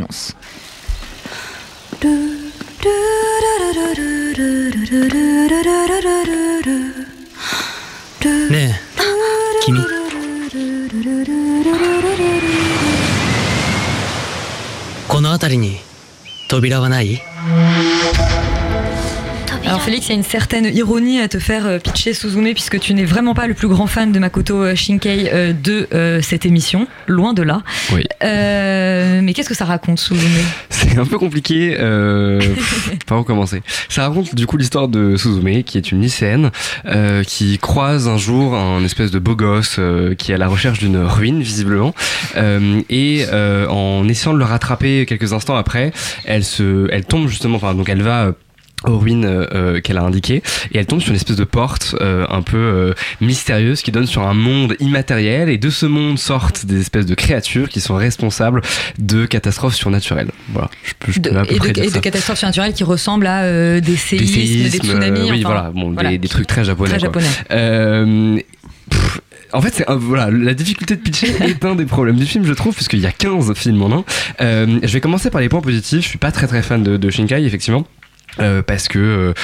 この辺りに扉はない？Alors Félix, il y a une certaine ironie à te faire euh, pitcher Suzume puisque tu n'es vraiment pas le plus grand fan de Makoto euh, Shinkai euh, de euh, cette émission, loin de là. Oui. Euh, mais qu'est-ce que ça raconte Suzume? <laughs> C'est un peu compliqué. Euh, pff, par où commencer Ça raconte du coup l'histoire de Suzume, qui est une lycéenne euh, qui croise un jour un espèce de beau gosse euh, qui est à la recherche d'une ruine visiblement, Euh, et euh, en essayant de le rattraper quelques instants après, elle se, elle tombe justement, enfin donc elle va euh, aux ruines euh, euh, qu'elle a indiquées et elle tombe sur une espèce de porte euh, un peu euh, mystérieuse qui donne sur un monde immatériel et de ce monde sortent des espèces de créatures qui sont responsables de catastrophes surnaturelles. Voilà, je peux, je peux De- à peu et, près de, dire et ça. de catastrophes naturelles qui ressemblent à des séismes, des, séismes, tsunamis. oui, enfin, voilà, bon, voilà. Des, des trucs très japonais. Très quoi. japonais. Pff, en fait, c'est voilà, la difficulté de pitcher <laughs> est un des problèmes du film, je trouve, puisqu'il y a 15 films en un. Je vais commencer par les points positifs. Je suis pas très très fan de, de Shinkai, effectivement. Euh, parce que euh,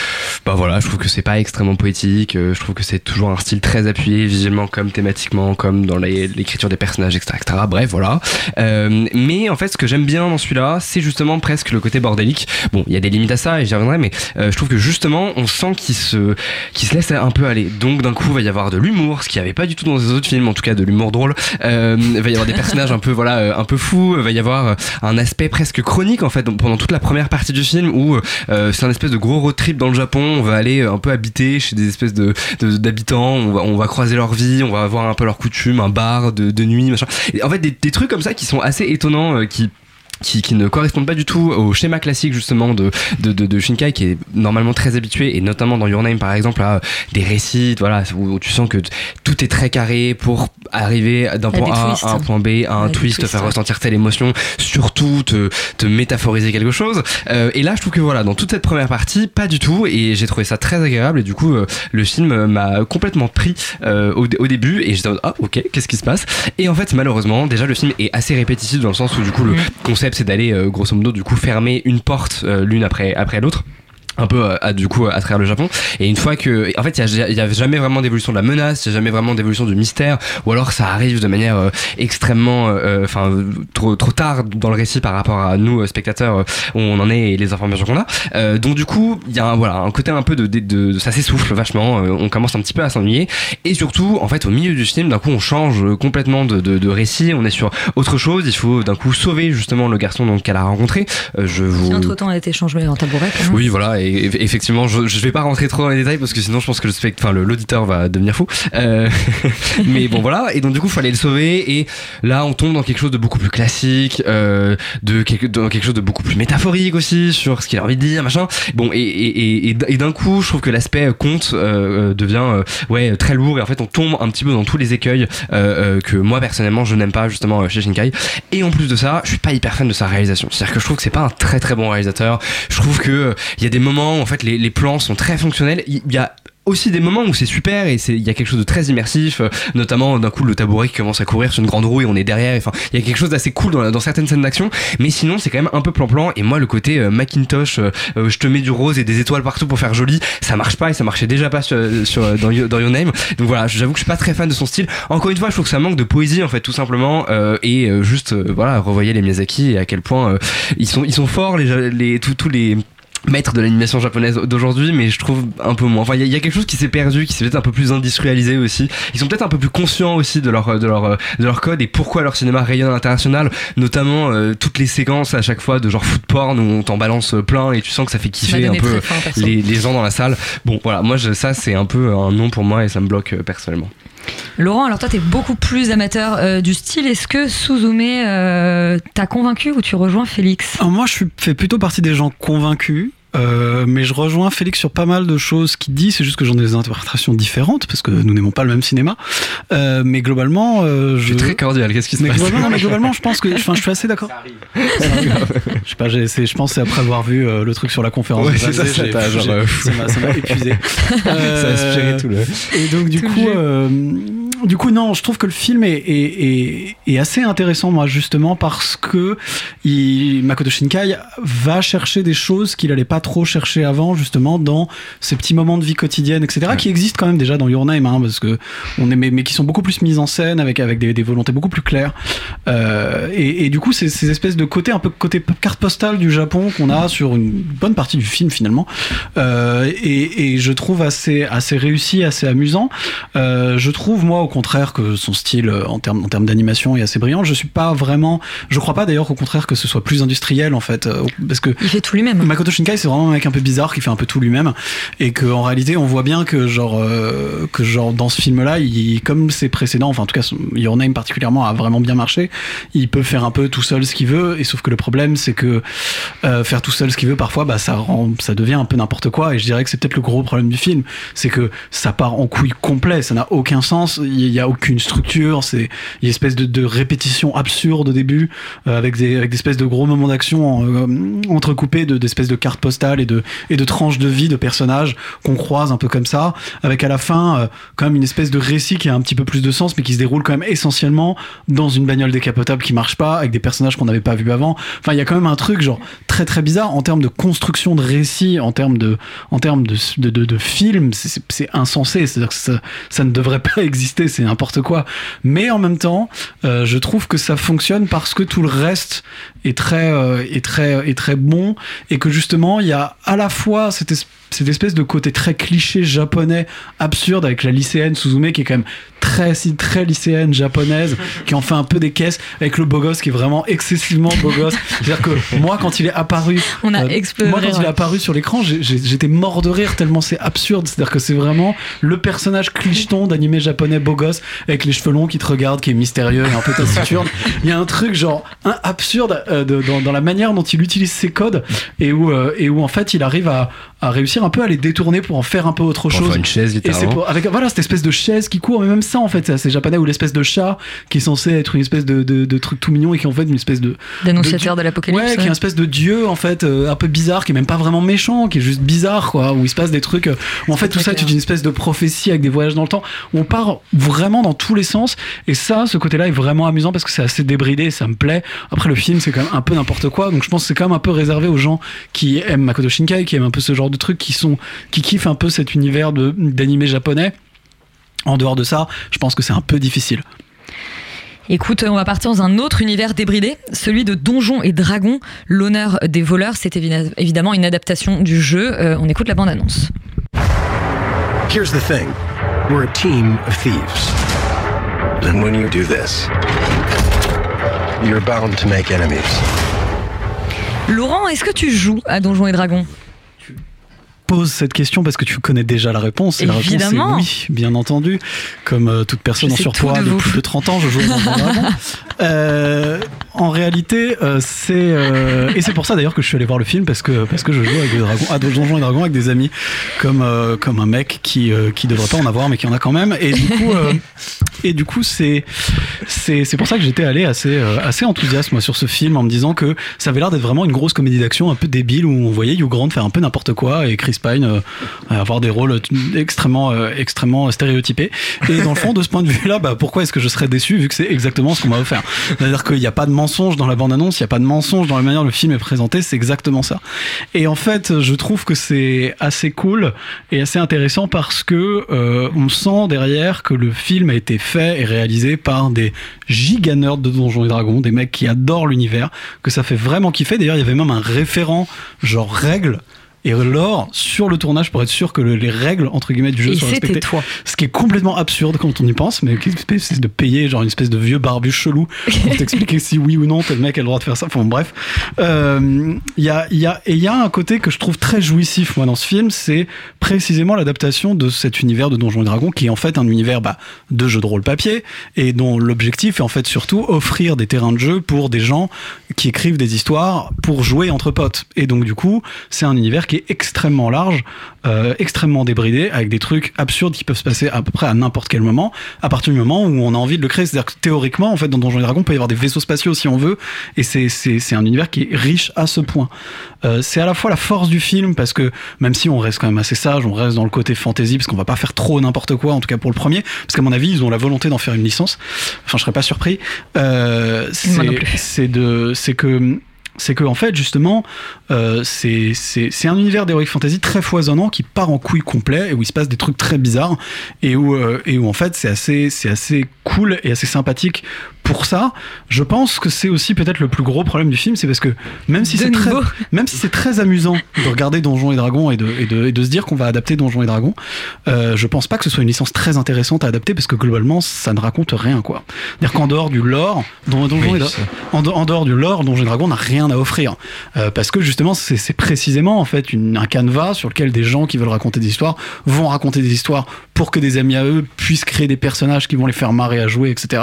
bah voilà je trouve que c'est pas extrêmement poétique euh, je trouve que c'est toujours un style très appuyé visuellement comme thématiquement comme dans l'écriture des personnages etc, etc. bref voilà. Euh, mais en fait ce que j'aime bien dans celui-là c'est justement presque le côté bordélique. Bon il y a des limites à ça et j'y reviendrai mais euh, je trouve que justement on sent qu'il se qu'il se laisse un peu aller. Donc d'un coup il va y avoir de l'humour ce qu'il n'y avait pas du tout dans les autres films en tout cas de l'humour drôle. Il va y avoir des personnages un peu voilà un peu fous il va y avoir un aspect presque chronique en fait pendant toute la première partie du film où c'est un espèce de gros road trip dans le Japon. On va aller euh, un peu habiter chez des espèces de d'habitants. On va, croiser leur vie. On va voir un peu leurs coutumes un bar de, nuit machin. En fait des, des trucs comme ça qui sont assez étonnants euh, qui qui, qui ne correspondent pas du tout au schéma classique justement de, de, de, de Shinkai qui est normalement très habitué et notamment dans Your Name par exemple à des récits voilà où, tu sens que tout est très carré pour arriver d'un point A twists. à un point B à un twist te twists, faire ressentir telle émotion surtout te, te métaphoriser quelque chose. Euh, et là je trouve que voilà dans toute cette première partie pas du tout et j'ai trouvé ça très agréable et du coup euh, le film m'a complètement pris euh, au, au début et j'étais ah ok qu'est-ce qui se passe? Et en fait malheureusement déjà le film est assez répétitif dans le sens où du coup le concept c'est d'aller euh, grosso modo du coup fermer une porte euh, l'une après après l'autre un peu euh, à, du coup à travers le Japon et une fois que en fait il y a, a jamais vraiment d'évolution de la menace il y a jamais vraiment d'évolution du mystère ou alors ça arrive de manière euh, extrêmement euh, enfin euh, trop trop tard dans le récit par rapport à nous spectateurs où on en est et les informations qu'on a Euh, donc du coup il y a un, voilà un côté un peu de, de, de- ça s'essouffle vachement euh, on commence un petit peu à s'ennuyer et surtout en fait au milieu du film d'un coup on change complètement de, de, de récit on est sur autre chose il faut d'un coup sauver justement le garçon donc qu'elle a rencontré Euh, je vous Entre temps, elle a été changée en tabouret. quand même. oui, voilà, et eff- effectivement, je, je vais pas rentrer trop dans les détails parce que sinon je pense que le enfin, l'auditeur va devenir fou. Euh, <laughs> mais bon, voilà, et donc du coup, il fallait le sauver, et là, on tombe dans quelque chose de beaucoup plus classique, euh, de quelque, dans quelque chose de beaucoup plus métaphorique aussi, sur ce qu'il a envie de dire, machin. Bon, et, et, et, et d'un coup, je trouve que l'aspect conte euh, euh, devient ouais, très lourd, et en fait, on tombe un petit peu dans tous les écueils que moi, personnellement, je n'aime pas justement chez Shinkai. Et en plus de ça, je suis pas hyper fan de sa réalisation. C'est-à-dire que je trouve que c'est pas un très très bon réalisateur. Je trouve que il y a des moments où en fait les, les plans sont très fonctionnels. Il y a aussi des moments où c'est super et il y a quelque chose de très immersif euh, notamment d'un coup le tabouret qui commence à courir sur une grande roue et on est derrière enfin il y a quelque chose d'assez cool dans, dans certaines scènes d'action. Mais sinon c'est quand même un peu plan-plan. Et moi le côté euh, Macintosh euh, je te mets du rose et des étoiles partout pour faire joli ça marche pas et ça marchait déjà pas sur, sur dans, dans Your Name. Donc voilà j'avoue que je suis pas très fan de son style. Encore une fois je trouve que ça manque de poésie en fait tout simplement et juste voilà revoyez les Miyazaki et à quel point ils sont ils sont forts les, les tous les maître de l'animation japonaise d'aujourd'hui, mais je trouve un peu moins. Enfin, il y, a- il y a quelque chose qui s'est perdu, qui s'est peut-être un peu plus industrialisé aussi. Ils sont peut-être un peu plus conscients aussi de leur de leur de leur code et pourquoi leur cinéma rayonne à l'international, notamment euh, toutes les séquences à chaque fois de genre foot porn où on t'en balance plein et tu sens que ça fait kiffer un peu les, les gens dans la salle. Bon, voilà, moi je- ça c'est un peu un non pour moi et ça me bloque euh, personnellement. Laurent, alors toi, tu es beaucoup plus amateur euh, du style. Est-ce que Suzume euh, t'a convaincu ou tu rejoins Félix? Moi, je fais plutôt partie des gens convaincus. Euh, mais je rejoins Félix sur pas mal de choses qu'il dit. C'est juste que j'en ai des interprétations différentes parce que nous n'aimons pas le même cinéma. Euh, mais globalement, euh, je suis très cordial. Qu'est-ce qui se mais passe globalement, non, mais <laughs> globalement, je pense que, enfin, je suis assez d'accord. <laughs> je sais pas, je pense que c'est après avoir vu euh, le truc sur la conférence. Ouais, ça, ça euh, ça m'a- ça m'a <laughs> épuisé. Ça a aspiré tout le- Et donc du Tout coup, euh, du coup, non, je trouve que le film est, est, est, est assez intéressant, moi, justement, parce que il, Makoto Shinkai va chercher des choses qu'il allait pas trop chercher avant, justement, dans ces petits moments de vie quotidienne, etc., qui existent quand même déjà dans Your Name, hein, parce que on est, mais, mais qui sont beaucoup plus mises en scène avec, avec des, des volontés beaucoup plus claires. Euh, et, et du coup, c'est ces espèces de côté, un peu côté carte postale du Japon qu'on a sur une bonne partie du film, finalement. Euh, et, et je trouve assez, assez réussi, assez amusant. Euh, je trouve, moi, au contraire, que son style euh, en termes en termes d'animation est assez brillant. Je suis pas vraiment. Je crois pas d'ailleurs, au contraire, que ce soit plus industriel, en fait. euh, Parce que. Il fait tout lui-même. Makoto Shinkai, c'est vraiment un mec un peu bizarre qui fait un peu tout lui-même. Et qu'en réalité, on voit bien que, genre, euh, que genre dans ce film-là, il, comme ses précédents, enfin, en tout cas, Your Name particulièrement a vraiment bien marché, il peut faire un peu tout seul ce qu'il veut. Et sauf que le problème, c'est que euh, faire tout seul ce qu'il veut, parfois, bah, ça rend, ça devient un peu n'importe quoi. Et je dirais que c'est peut-être le gros problème du film, c'est que ça part en couille complet, ça n'a aucun sens, il y a aucune structure, c'est il une espèce de, de répétition absurde au début, euh, avec des avec des espèces de gros moments d'action euh, entrecoupés de d'espèces de cartes postales et de et de tranches de vie de personnages qu'on croise un peu comme ça, avec à la fin euh, quand même une espèce de récit qui a un petit peu plus de sens, mais qui se déroule quand même essentiellement dans une bagnole décapotable qui marche pas, avec des personnages qu'on n'avait pas vus avant. Enfin, il y a quand même un truc genre très très bizarre en termes de construction de récit, en termes de en termes de de, de, de film, c'est insensé. C'est-à-dire que ça, ça ne devrait pas exister, c'est n'importe quoi. Mais en même temps, euh, je trouve que ça fonctionne parce que tout le reste est très euh, est très est très bon et que justement il y a à la fois cette espèce cette espèce de côté très cliché japonais absurde avec la lycéenne Suzume qui est quand même très si très lycéenne japonaise <laughs> qui en fait un peu des caisses avec le beau gosse qui est vraiment excessivement beau gosse. C'est à dire que moi quand il est apparu On a euh, moi quand il est apparu sur l'écran j'étais mort de rire tellement c'est absurde. C'est à dire que c'est vraiment le personnage clicheton d'animé japonais beau gosse avec les cheveux longs qui te regarde qui est mystérieux et un peu taciturne. <laughs> Il y a un truc genre un absurde euh, de- dans, dans la manière dont il utilise ses codes et où euh, et où en fait il arrive à, à réussir un peu à les détourner pour en faire un peu autre chose faire une chaise, et c'est littéralement. pour- avec voilà cette espèce de chaise qui court mais même ça en fait c'est assez japonais ou l'espèce de chat qui est censé être une espèce de, de, de truc tout mignon et qui est en fait une espèce de D'annonciateur de, de l'apocalypse, ouais, qui est une espèce de dieu en fait euh, un peu bizarre qui est même pas vraiment méchant qui est juste bizarre quoi où il se passe des trucs euh, où en fait tout ça est une espèce de prophétie avec des voyages dans le temps où on part vraiment dans tous les sens. Et ça ce côté là est vraiment amusant parce que c'est assez débridé ça me plaît. Après le film c'est quand même un peu n'importe quoi donc je pense que c'est quand même un peu réservé aux gens qui aiment Makoto Shinkai qui aiment un peu ce genre de trucs qui sont qui kiffent un peu cet univers de d'animé japonais en dehors de ça je pense que c'est un peu difficile Écoute, on va partir dans un autre univers débridé, celui de Donjons et Dragons. L'honneur des voleurs, c'est évi- évidemment une adaptation du jeu. Euh, on écoute la bande-annonce. Here's the thing we're a team of thieves. And when you do this, you're bound to make enemies. Laurent, est-ce que tu joues à Donjons et Dragons? Pose cette question parce que tu connais déjà la réponse. Et la réponse Évidemment. est oui, bien entendu. Comme euh, toute personne en surpoids de plus de 30 ans, je joue au. <laughs> Euh, en réalité, euh, c'est euh, et c'est pour ça d'ailleurs que je suis allé voir le film parce que parce que je joue avec des dragons, à Donjons et Dragons avec des amis comme comme un mec qui qui devrait pas en avoir mais qui en a quand même. Et du coup <laughs> et du coup c'est c'est pour ça que j'étais allé assez euh, assez enthousiaste moi sur ce film en me disant que ça avait l'air d'être vraiment une grosse comédie d'action un peu débile où on voyait Hugh Grant faire un peu n'importe quoi et Chris Pine euh, avoir des rôles extrêmement euh, extrêmement stéréotypés. Et dans le fond de ce point de vue là bah pourquoi est-ce que je serais déçu vu que c'est exactement ce qu'on m'a offert? C'est-à-dire qu'il n'y a pas de mensonge dans la bande annonce il n'y a pas de mensonge dans la manière dont le film est présenté c'est exactement ça. Et en fait je trouve que c'est assez cool et assez intéressant parce que on sent derrière que le film a été fait et réalisé par des giga nerds de Donjons et Dragons des mecs qui adorent l'univers que ça fait vraiment kiffer. D'ailleurs il y avait même un référent genre règles et l'or sur le tournage pour être sûr que le- les règles entre guillemets du jeu Et soient respectées. toi. Ce qui est complètement absurde quand on y pense, mais qu'une espèce de payer genre une espèce de vieux barbu chelou pour <laughs> t'expliquer si oui ou non tel mec a le droit de faire ça. Enfin bref, Euh, il y a il y a et il y a un côté que je trouve très jouissif moi dans ce film, c'est précisément l'adaptation de cet univers de Donjons et Dragons qui est en fait un univers bah, de jeux de rôle papier et dont l'objectif est en fait surtout offrir des terrains de jeu pour des gens qui écrivent des histoires pour jouer entre potes. Et donc du coup, c'est un univers qui qui est extrêmement large, euh, extrêmement débridé, avec des trucs absurdes qui peuvent se passer à peu près à n'importe quel moment, à partir du moment où on a envie de le créer. C'est-à-dire que théoriquement, en fait, dans Donjons et Dragons, il peut y avoir des vaisseaux spatiaux si on veut, et c'est, c'est, c'est un univers qui est riche à ce point. Euh, c'est à la fois la force du film, parce que même si on reste quand même assez sage, on reste dans le côté fantasy, parce qu'on va pas faire trop n'importe quoi, en tout cas pour le premier, parce qu'à mon avis, ils ont la volonté d'en faire une licence. Enfin, je serais pas surpris. Euh, c'est de, c'est que c'est que en fait justement euh, c'est c'est c'est un univers d'heroic fantasy très foisonnant qui part en couille complet et où il se passe des trucs très bizarres et où euh, et où en fait c'est assez c'est assez cool et assez sympathique pour ça. Je pense que c'est aussi peut-être le plus gros problème du film c'est parce que même si c'est très <laughs> même si c'est très amusant de regarder Donjons et Dragons et de, et de, et de se dire qu'on va adapter Donjons et Dragons, euh, je pense pas que ce soit une licence très intéressante à adapter parce que globalement ça ne raconte rien quoi. C'est-à-dire qu'en dehors du lore, Don- Donjons Oui, et en, en dehors du lore, Donjons et Dragons n'a rien à offrir Euh, parce que justement c'est précisément en fait un canevas sur lequel des gens qui veulent raconter des histoires vont raconter des histoires pour que des amis à eux puissent créer des personnages qui vont les faire marrer à jouer, etc.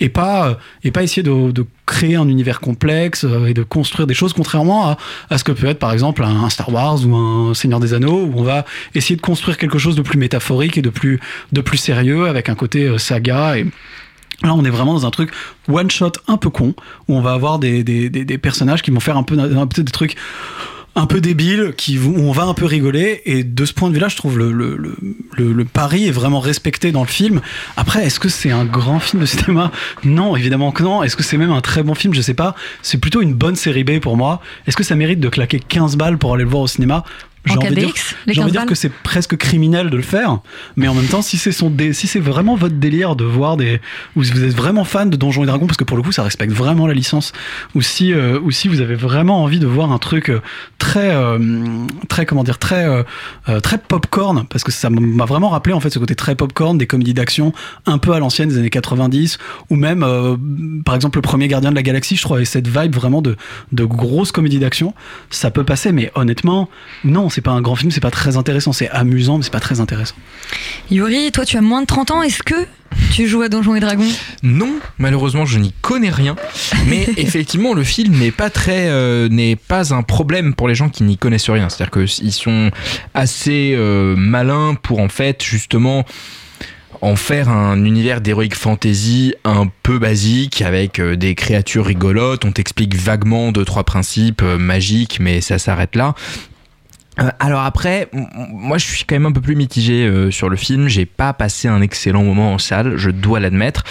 Et pas euh, et pas essayer de, créer un univers complexe euh, et de construire des choses contrairement à, ce que peut être par exemple un, Star Wars ou un Seigneur des Anneaux où on va essayer de construire quelque chose de plus métaphorique et de plus de plus sérieux avec un côté saga et Là, on est vraiment dans un truc one shot un peu con où on va avoir des, personnages qui vont faire un peu, un des trucs un peu débiles, qui où on va un peu rigoler. Et de ce point de vue-là, je trouve le, le, le, pari est vraiment respecté dans le film. Après, est-ce que c'est un grand film de cinéma? Non, évidemment que non. Est-ce que c'est même un très bon film? Je sais pas. C'est plutôt une bonne série B pour moi. Est-ce que ça mérite de claquer 15 balles pour aller le voir au cinéma? J'ai envie de dire, KDX, les j'ai envie 15 de dire balles que c'est presque criminel de le faire, mais en même temps, si c'est son dé- si c'est vraiment votre délire de voir des, ou si vous êtes vraiment fan de Donjons et Dragons, parce que pour le coup, ça respecte vraiment la licence, ou si, euh, ou si vous avez vraiment envie de voir un truc euh, très, euh, très comment dire, très, euh, très popcorn, parce que ça m'a vraiment rappelé en fait ce côté très popcorn des comédies d'action un peu à l'ancienne des années 90, ou même, par exemple, le premier Gardien de la Galaxie, je trouve, avait cette vibe vraiment de, de grosse comédie d'action. Ça peut passer, mais honnêtement, non, c'est pas un grand film, c'est pas très intéressant, c'est amusant, mais c'est pas très intéressant. Yuri, toi tu as moins de 30 ans, est-ce que tu joues à Donjons et Dragons? Non, malheureusement, je n'y connais rien. Mais <laughs> effectivement, le film n'est pas très, euh, n'est pas un problème pour les gens qui n'y connaissent rien. C'est-à-dire qu'ils sont assez euh, malins pour en fait justement en faire un univers d'heroic fantasy un peu basique avec euh, des créatures rigolotes. On t'explique vaguement deux trois principes magiques, mais ça s'arrête là. Euh, alors après, moi je suis quand même un peu plus mitigé euh, sur le film. J'ai pas passé un excellent moment en salle, je dois l'admettre,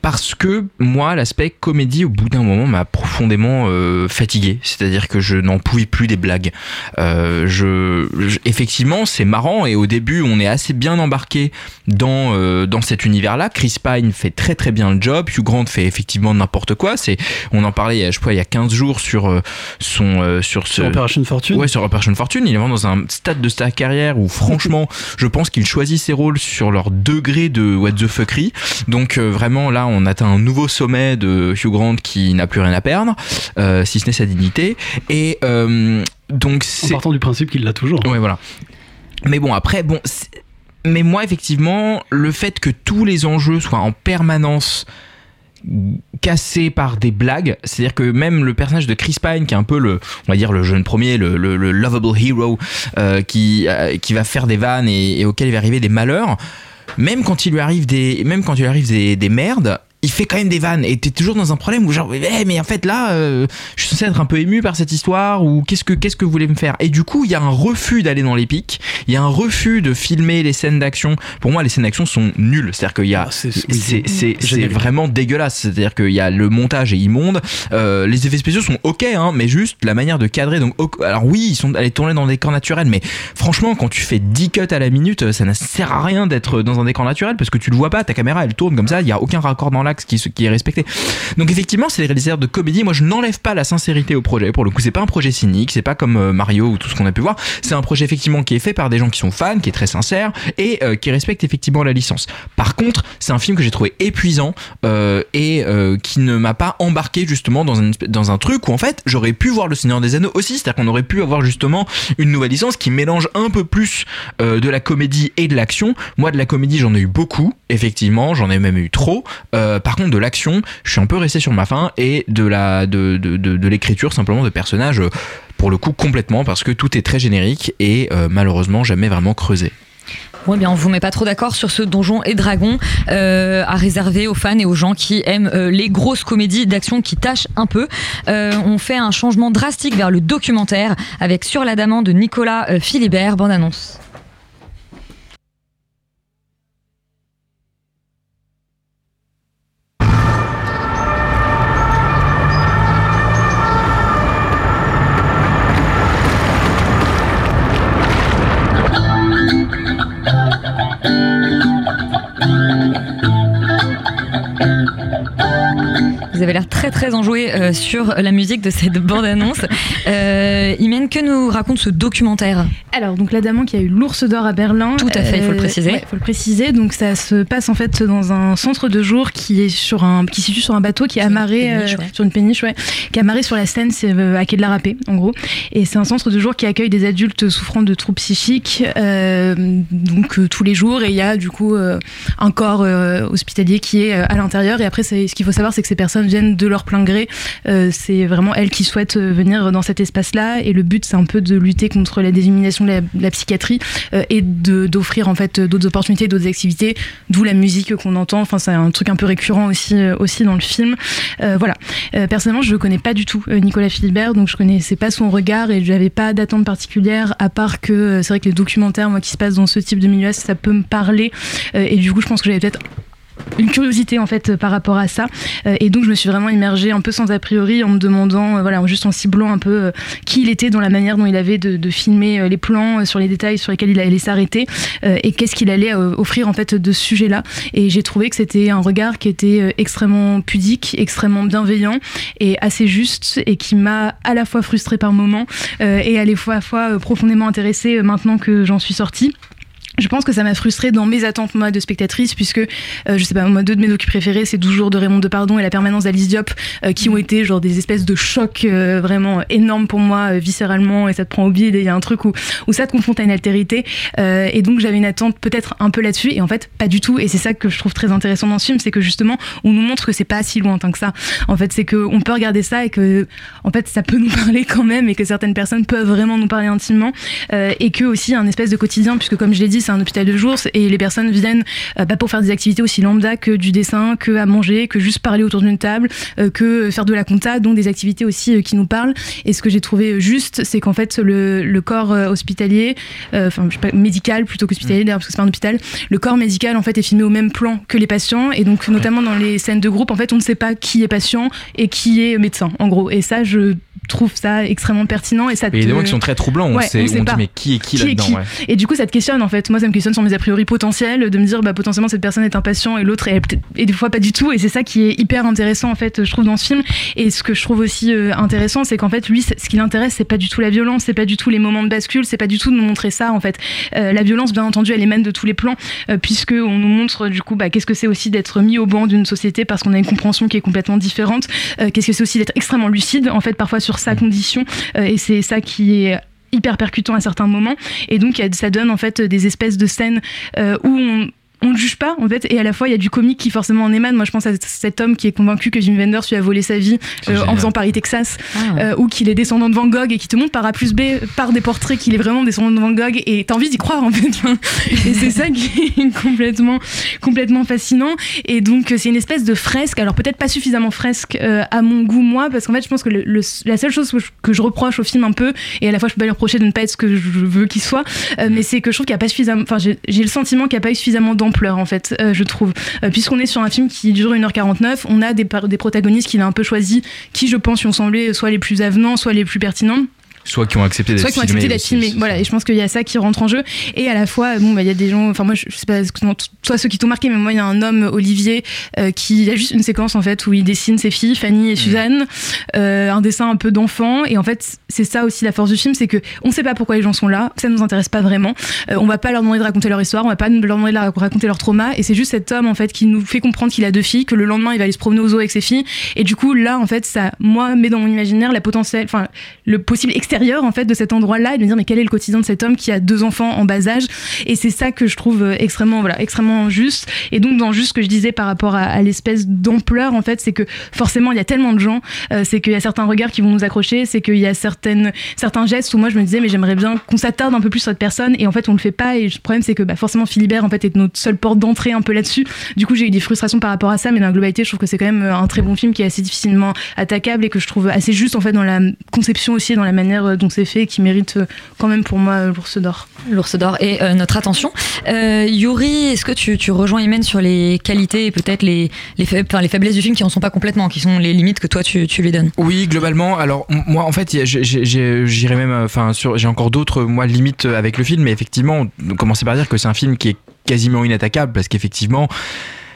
parce que moi l'aspect comédie au bout d'un moment m'a profondément euh, fatigué. C'est-à-dire que je n'en pouvais plus des blagues. Euh, je, je- effectivement, c'est marrant et au début on est assez bien embarqué dans euh, dans cet univers-là. Chris Pine fait très très bien le job. Hugh Grant fait effectivement n'importe quoi. C'est, on en parlait, je crois, il y a 15 jours sur son euh, sur ce Sur Operation Fortune Ouais, sur Operation Fortune, il est vraiment dans un stade de sa carrière où franchement, <laughs> je pense qu'il choisit ses rôles sur leur degré de what the fuckery. Donc euh, vraiment là, on atteint un nouveau sommet de Hugh Grant qui n'a plus rien à perdre, euh, si ce n'est sa dignité. Et euh, donc En c'est partant du principe qu'il l'a toujours. Ouais, voilà. Mais bon, après, bon. c'est- Mais moi, effectivement, le fait que tous les enjeux soient en permanence cassés par des blagues, c'est-à-dire que même le personnage de Chris Pine, qui est un peu le, on va dire le jeune premier, le, le- le lovable hero, euh, qui, euh, qui va faire des vannes et, auquel il va arriver des malheurs, même quand il lui arrive des, même quand il arrive des, des merdes, il fait quand même des vannes. Et t'es toujours dans un problème où genre Eh, mais en fait là euh, je suis censé être un peu ému par cette histoire ou qu'est-ce que qu'est-ce que vous voulez me faire? Et du coup il y a un refus d'aller dans l'épique il y a un refus de filmer les scènes d'action. Pour moi les scènes d'action sont nulles. C'est à dire qu'il y a c'est c'est c'est vraiment dégueulasse c'est à dire qu'il y a le montage est immonde. Euh, les effets spéciaux sont ok hein, mais juste la manière de cadrer. Donc alors oui ils sont allés tourner dans des décors naturels mais franchement quand tu fais 10 cuts à la minute ça ne sert à rien d'être dans un décor naturel parce que tu le vois pas. Ta caméra elle tourne comme ça. Il y a aucun raccord dans qui, est respecté. Donc effectivement c'est des réalisateurs de comédie. Moi je n'enlève pas la sincérité au projet pour le coup. C'est pas un projet cynique c'est pas comme euh, Mario ou tout ce qu'on a pu voir. C'est un projet effectivement qui est fait par des gens qui sont fans qui est très sincère et euh, qui respecte effectivement la licence. Par contre c'est un film que j'ai trouvé épuisant euh, et qui ne m'a pas embarqué justement dans un, dans un truc où en fait j'aurais pu voir le Seigneur des Anneaux aussi. C'est-à-dire qu'on aurait pu avoir justement une nouvelle licence qui mélange un peu plus de la comédie et de l'action. Moi de la comédie j'en ai eu beaucoup effectivement. J'en ai même eu trop par contre de l'action je suis un peu resté sur ma faim et de la de, de, de, l'écriture simplement de personnages euh, pour le coup complètement parce que tout est très générique et euh, malheureusement jamais vraiment creusé. Eh bien, on vous met pas trop d'accord sur ce donjon et dragon euh, à réserver aux fans et aux gens qui aiment les grosses comédies d'action qui tâchent un peu. On fait un changement drastique vers le documentaire avec Sur l'Adamant de Nicolas Philibert, bande annonce. Vous avez l'air très très enjoué euh, sur la musique de cette bande-annonce. <laughs> Euh, Imen, que nous raconte ce documentaire? Alors, donc l'Adamant qui a eu l'ours d'or à Berlin. Tout à fait, il faut le préciser. Il faut le préciser. Donc, ça se passe en fait dans un centre de jour qui est sur un, qui se situe sur un bateau qui est amarré péniche, euh, ouais. sur une péniche, ouais, qui est amarré sur la Seine, c'est euh, à quai de la Râpée, en gros. Et c'est un centre de jour qui accueille des adultes souffrant de troubles psychiques, euh, donc euh, tous les jours. Et il y a du coup euh, un corps euh, hospitalier qui est euh, à l'intérieur. Et après, ce qu'il faut savoir, c'est que ces personnes viennent de leur plein gré. Euh, c'est vraiment elles qui souhaitent euh, venir dans cet espace-là. Et le but, c'est un peu de lutter contre la désillumination de la, psychiatrie euh, et d'offrir en fait d'autres opportunités, d'autres activités, d'où la musique qu'on entend. Enfin, c'est un truc un peu récurrent aussi, aussi dans le film. Voilà. Personnellement, je connais pas du tout Nicolas Philibert, donc je connaissais pas son regard et j'avais pas d'attente particulière, à part que c'est vrai que les documentaires, moi, qui se passent dans ce type de milieu, ça peut me parler. Et du coup, je pense que j'avais peut-être une curiosité en fait euh, par rapport à ça. Euh, et donc je me suis vraiment immergée un peu sans a priori en me demandant euh, voilà juste en ciblant un peu qui il était dans la manière dont il avait de, filmer les plans sur les détails sur lesquels il allait s'arrêter et qu'est-ce qu'il allait offrir en fait de ce sujet là et j'ai trouvé que c'était un regard qui était extrêmement pudique extrêmement bienveillant et assez juste et qui m'a à la fois frustrée par moments et à la fois, à la fois profondément intéressée maintenant que j'en suis sortie je pense que ça m'a frustrée dans mes attentes moi de spectatrice puisque euh, je sais pas moi deux de mes docus préférés c'est 12 jours de Raymond Depardon et la permanence d'Alice Diop euh, qui ont été genre des espèces de chocs euh, vraiment énormes pour moi euh, viscéralement et ça te prend au bide et il y a un truc où, où ça te confronte à une altérité. Euh, et donc j'avais une attente peut-être un peu là-dessus et en fait pas du tout. Et c'est ça que je trouve très intéressant dans ce film c'est que justement on nous montre que c'est pas si lointain que ça. En fait c'est que on peut regarder ça et que en fait ça peut <laughs> nous parler quand même et que certaines personnes peuvent vraiment nous parler intimement euh, et que aussi un espèce de quotidien puisque comme je l'ai dit c'est un hôpital de jour et les personnes viennent euh, bah, pour faire des activités aussi lambda que du dessin que à manger que juste parler autour d'une table euh, que faire de la compta donc des activités aussi euh, qui nous parlent. Et ce que j'ai trouvé juste c'est qu'en fait le, le corps euh, hospitalier enfin je sais pas médical plutôt qu'hospitalier d'ailleurs parce que c'est pas un hôpital le corps médical en fait est filmé au même plan que les patients. Et donc notamment dans les scènes de groupe en fait on ne sait pas qui est patient et qui est médecin en gros. Et ça je trouve ça extrêmement pertinent et ça Et il y a des te- moments qui sont très troublants. On, Ouais, sait, on on sait dit mais qui est qui, là-dedans ouais. Et du coup, ça te questionne en fait. Moi, ça me questionne sur mes a priori potentiels, de me dire bah, potentiellement cette personne est un patient et l'autre est et des fois pas du tout. Et c'est ça qui est hyper intéressant en fait, je trouve dans ce film. Et ce que je trouve aussi euh, intéressant, c'est qu'en fait, lui, ce qui l'intéresse, c'est pas du tout la violence, c'est pas du tout les moments de bascule, c'est pas du tout de nous montrer ça en fait. Euh, la violence, bien entendu, elle émane de tous les plans, euh, puisque on nous montre du coup bah, qu'est-ce que c'est aussi d'être mis au banc d'une société parce qu'on a une compréhension qui est complètement différente. Euh, qu'est-ce que c'est aussi d'être extrêmement lucide en fait parfois sur sa condition. Euh, et c'est ça qui est hyper percutant à certains moments et donc ça donne en fait des espèces de scènes euh, où on on ne juge pas en fait. Et à la fois il y a du comique qui forcément en émane. Moi je pense à cet homme qui est convaincu que Jim Wenders lui a volé sa vie euh, en faisant Paris Texas euh, ou qu'il est descendant de Van Gogh et qui te montre par A plus B par des portraits qu'il est vraiment descendant de Van Gogh. Et t'as envie d'y croire en fait. <laughs> Et c'est ça qui est complètement complètement fascinant. Et donc c'est une espèce de fresque. Alors peut-être pas suffisamment fresque euh, à mon goût moi parce qu'en fait je pense que le- le- la seule chose que je, que je reproche au film un peu et à la fois je peux pas lui reprocher de ne pas être ce que je veux qu'il soit euh, mais c'est que je trouve qu'il n'y a pas suffisamment enfin j'ai j'ai le sentiment qu'il n'y a pas eu suffisamment d'ampleur en fait euh, je trouve. Euh, puisqu'on est sur un film qui dure 1h49 on a des, des protagonistes qu'il a un peu choisi qui je pense ont semblé soit les plus avenants soit les plus pertinents Soit qui ont accepté d'être soit qui ont filmés accepté aussi, filmés. voilà et je pense qu'il y a ça qui rentre en jeu. Et à la fois bon bah il y a des gens enfin moi je, je sais pas soit ceux qui t'ont marqué mais moi il y a un homme Olivier euh, qui a juste une séquence en fait où il dessine ses filles Fanny et Suzanne euh, un dessin un peu d'enfant. Et en fait c'est ça aussi la force du film c'est que on sait pas pourquoi les gens sont là ça nous intéresse pas vraiment. Euh, on va pas leur demander de raconter leur histoire on va pas leur demander de raconter leur trauma. Et c'est juste cet homme en fait qui nous fait comprendre qu'il a deux filles que le lendemain il va aller se promener aux zoo avec ses filles. Et du coup là en fait ça moi met dans mon imaginaire la potentielle enfin le possible extérieur l'extérieur en fait de cet endroit-là et de me dire mais quel est le quotidien de cet homme qui a deux enfants en bas âge? Et c'est ça que je trouve euh, extrêmement voilà extrêmement juste. Et donc dans juste ce que je disais par rapport à, l'espèce d'ampleur en fait c'est que forcément il y a tellement de gens euh, c'est qu'il y a certains regards qui vont nous accrocher c'est qu'il y a certaines certains gestes où moi je me disais mais j'aimerais bien qu'on s'attarde un peu plus sur cette personne et en fait on le fait pas. Et le problème c'est que bah, forcément Philibert en fait est notre seule porte d'entrée un peu là-dessus. Du coup j'ai eu des frustrations par rapport à ça mais dans la globalité je trouve que c'est quand même euh, un très bon film qui est assez difficilement attaquable et que je trouve assez juste en fait dans la conception aussi et dans la manière euh, dont c'est fait et qui mérite euh, quand même pour moi euh, l'ours d'or. L'ours d'or et euh, notre attention. Euh, Yuri, est-ce que tu, tu rejoins Imen sur les qualités et peut-être les, les, faib- enfin, les faiblesses du film qui en sont pas complètement, qui sont les limites que toi tu, tu lui donnes? Oui, globalement. Alors moi, en fait, j'irais même, enfin, j'ai encore d'autres moi limites avec le film, mais effectivement, commencer par dire que c'est un film qui est quasiment inattaquable parce qu'effectivement.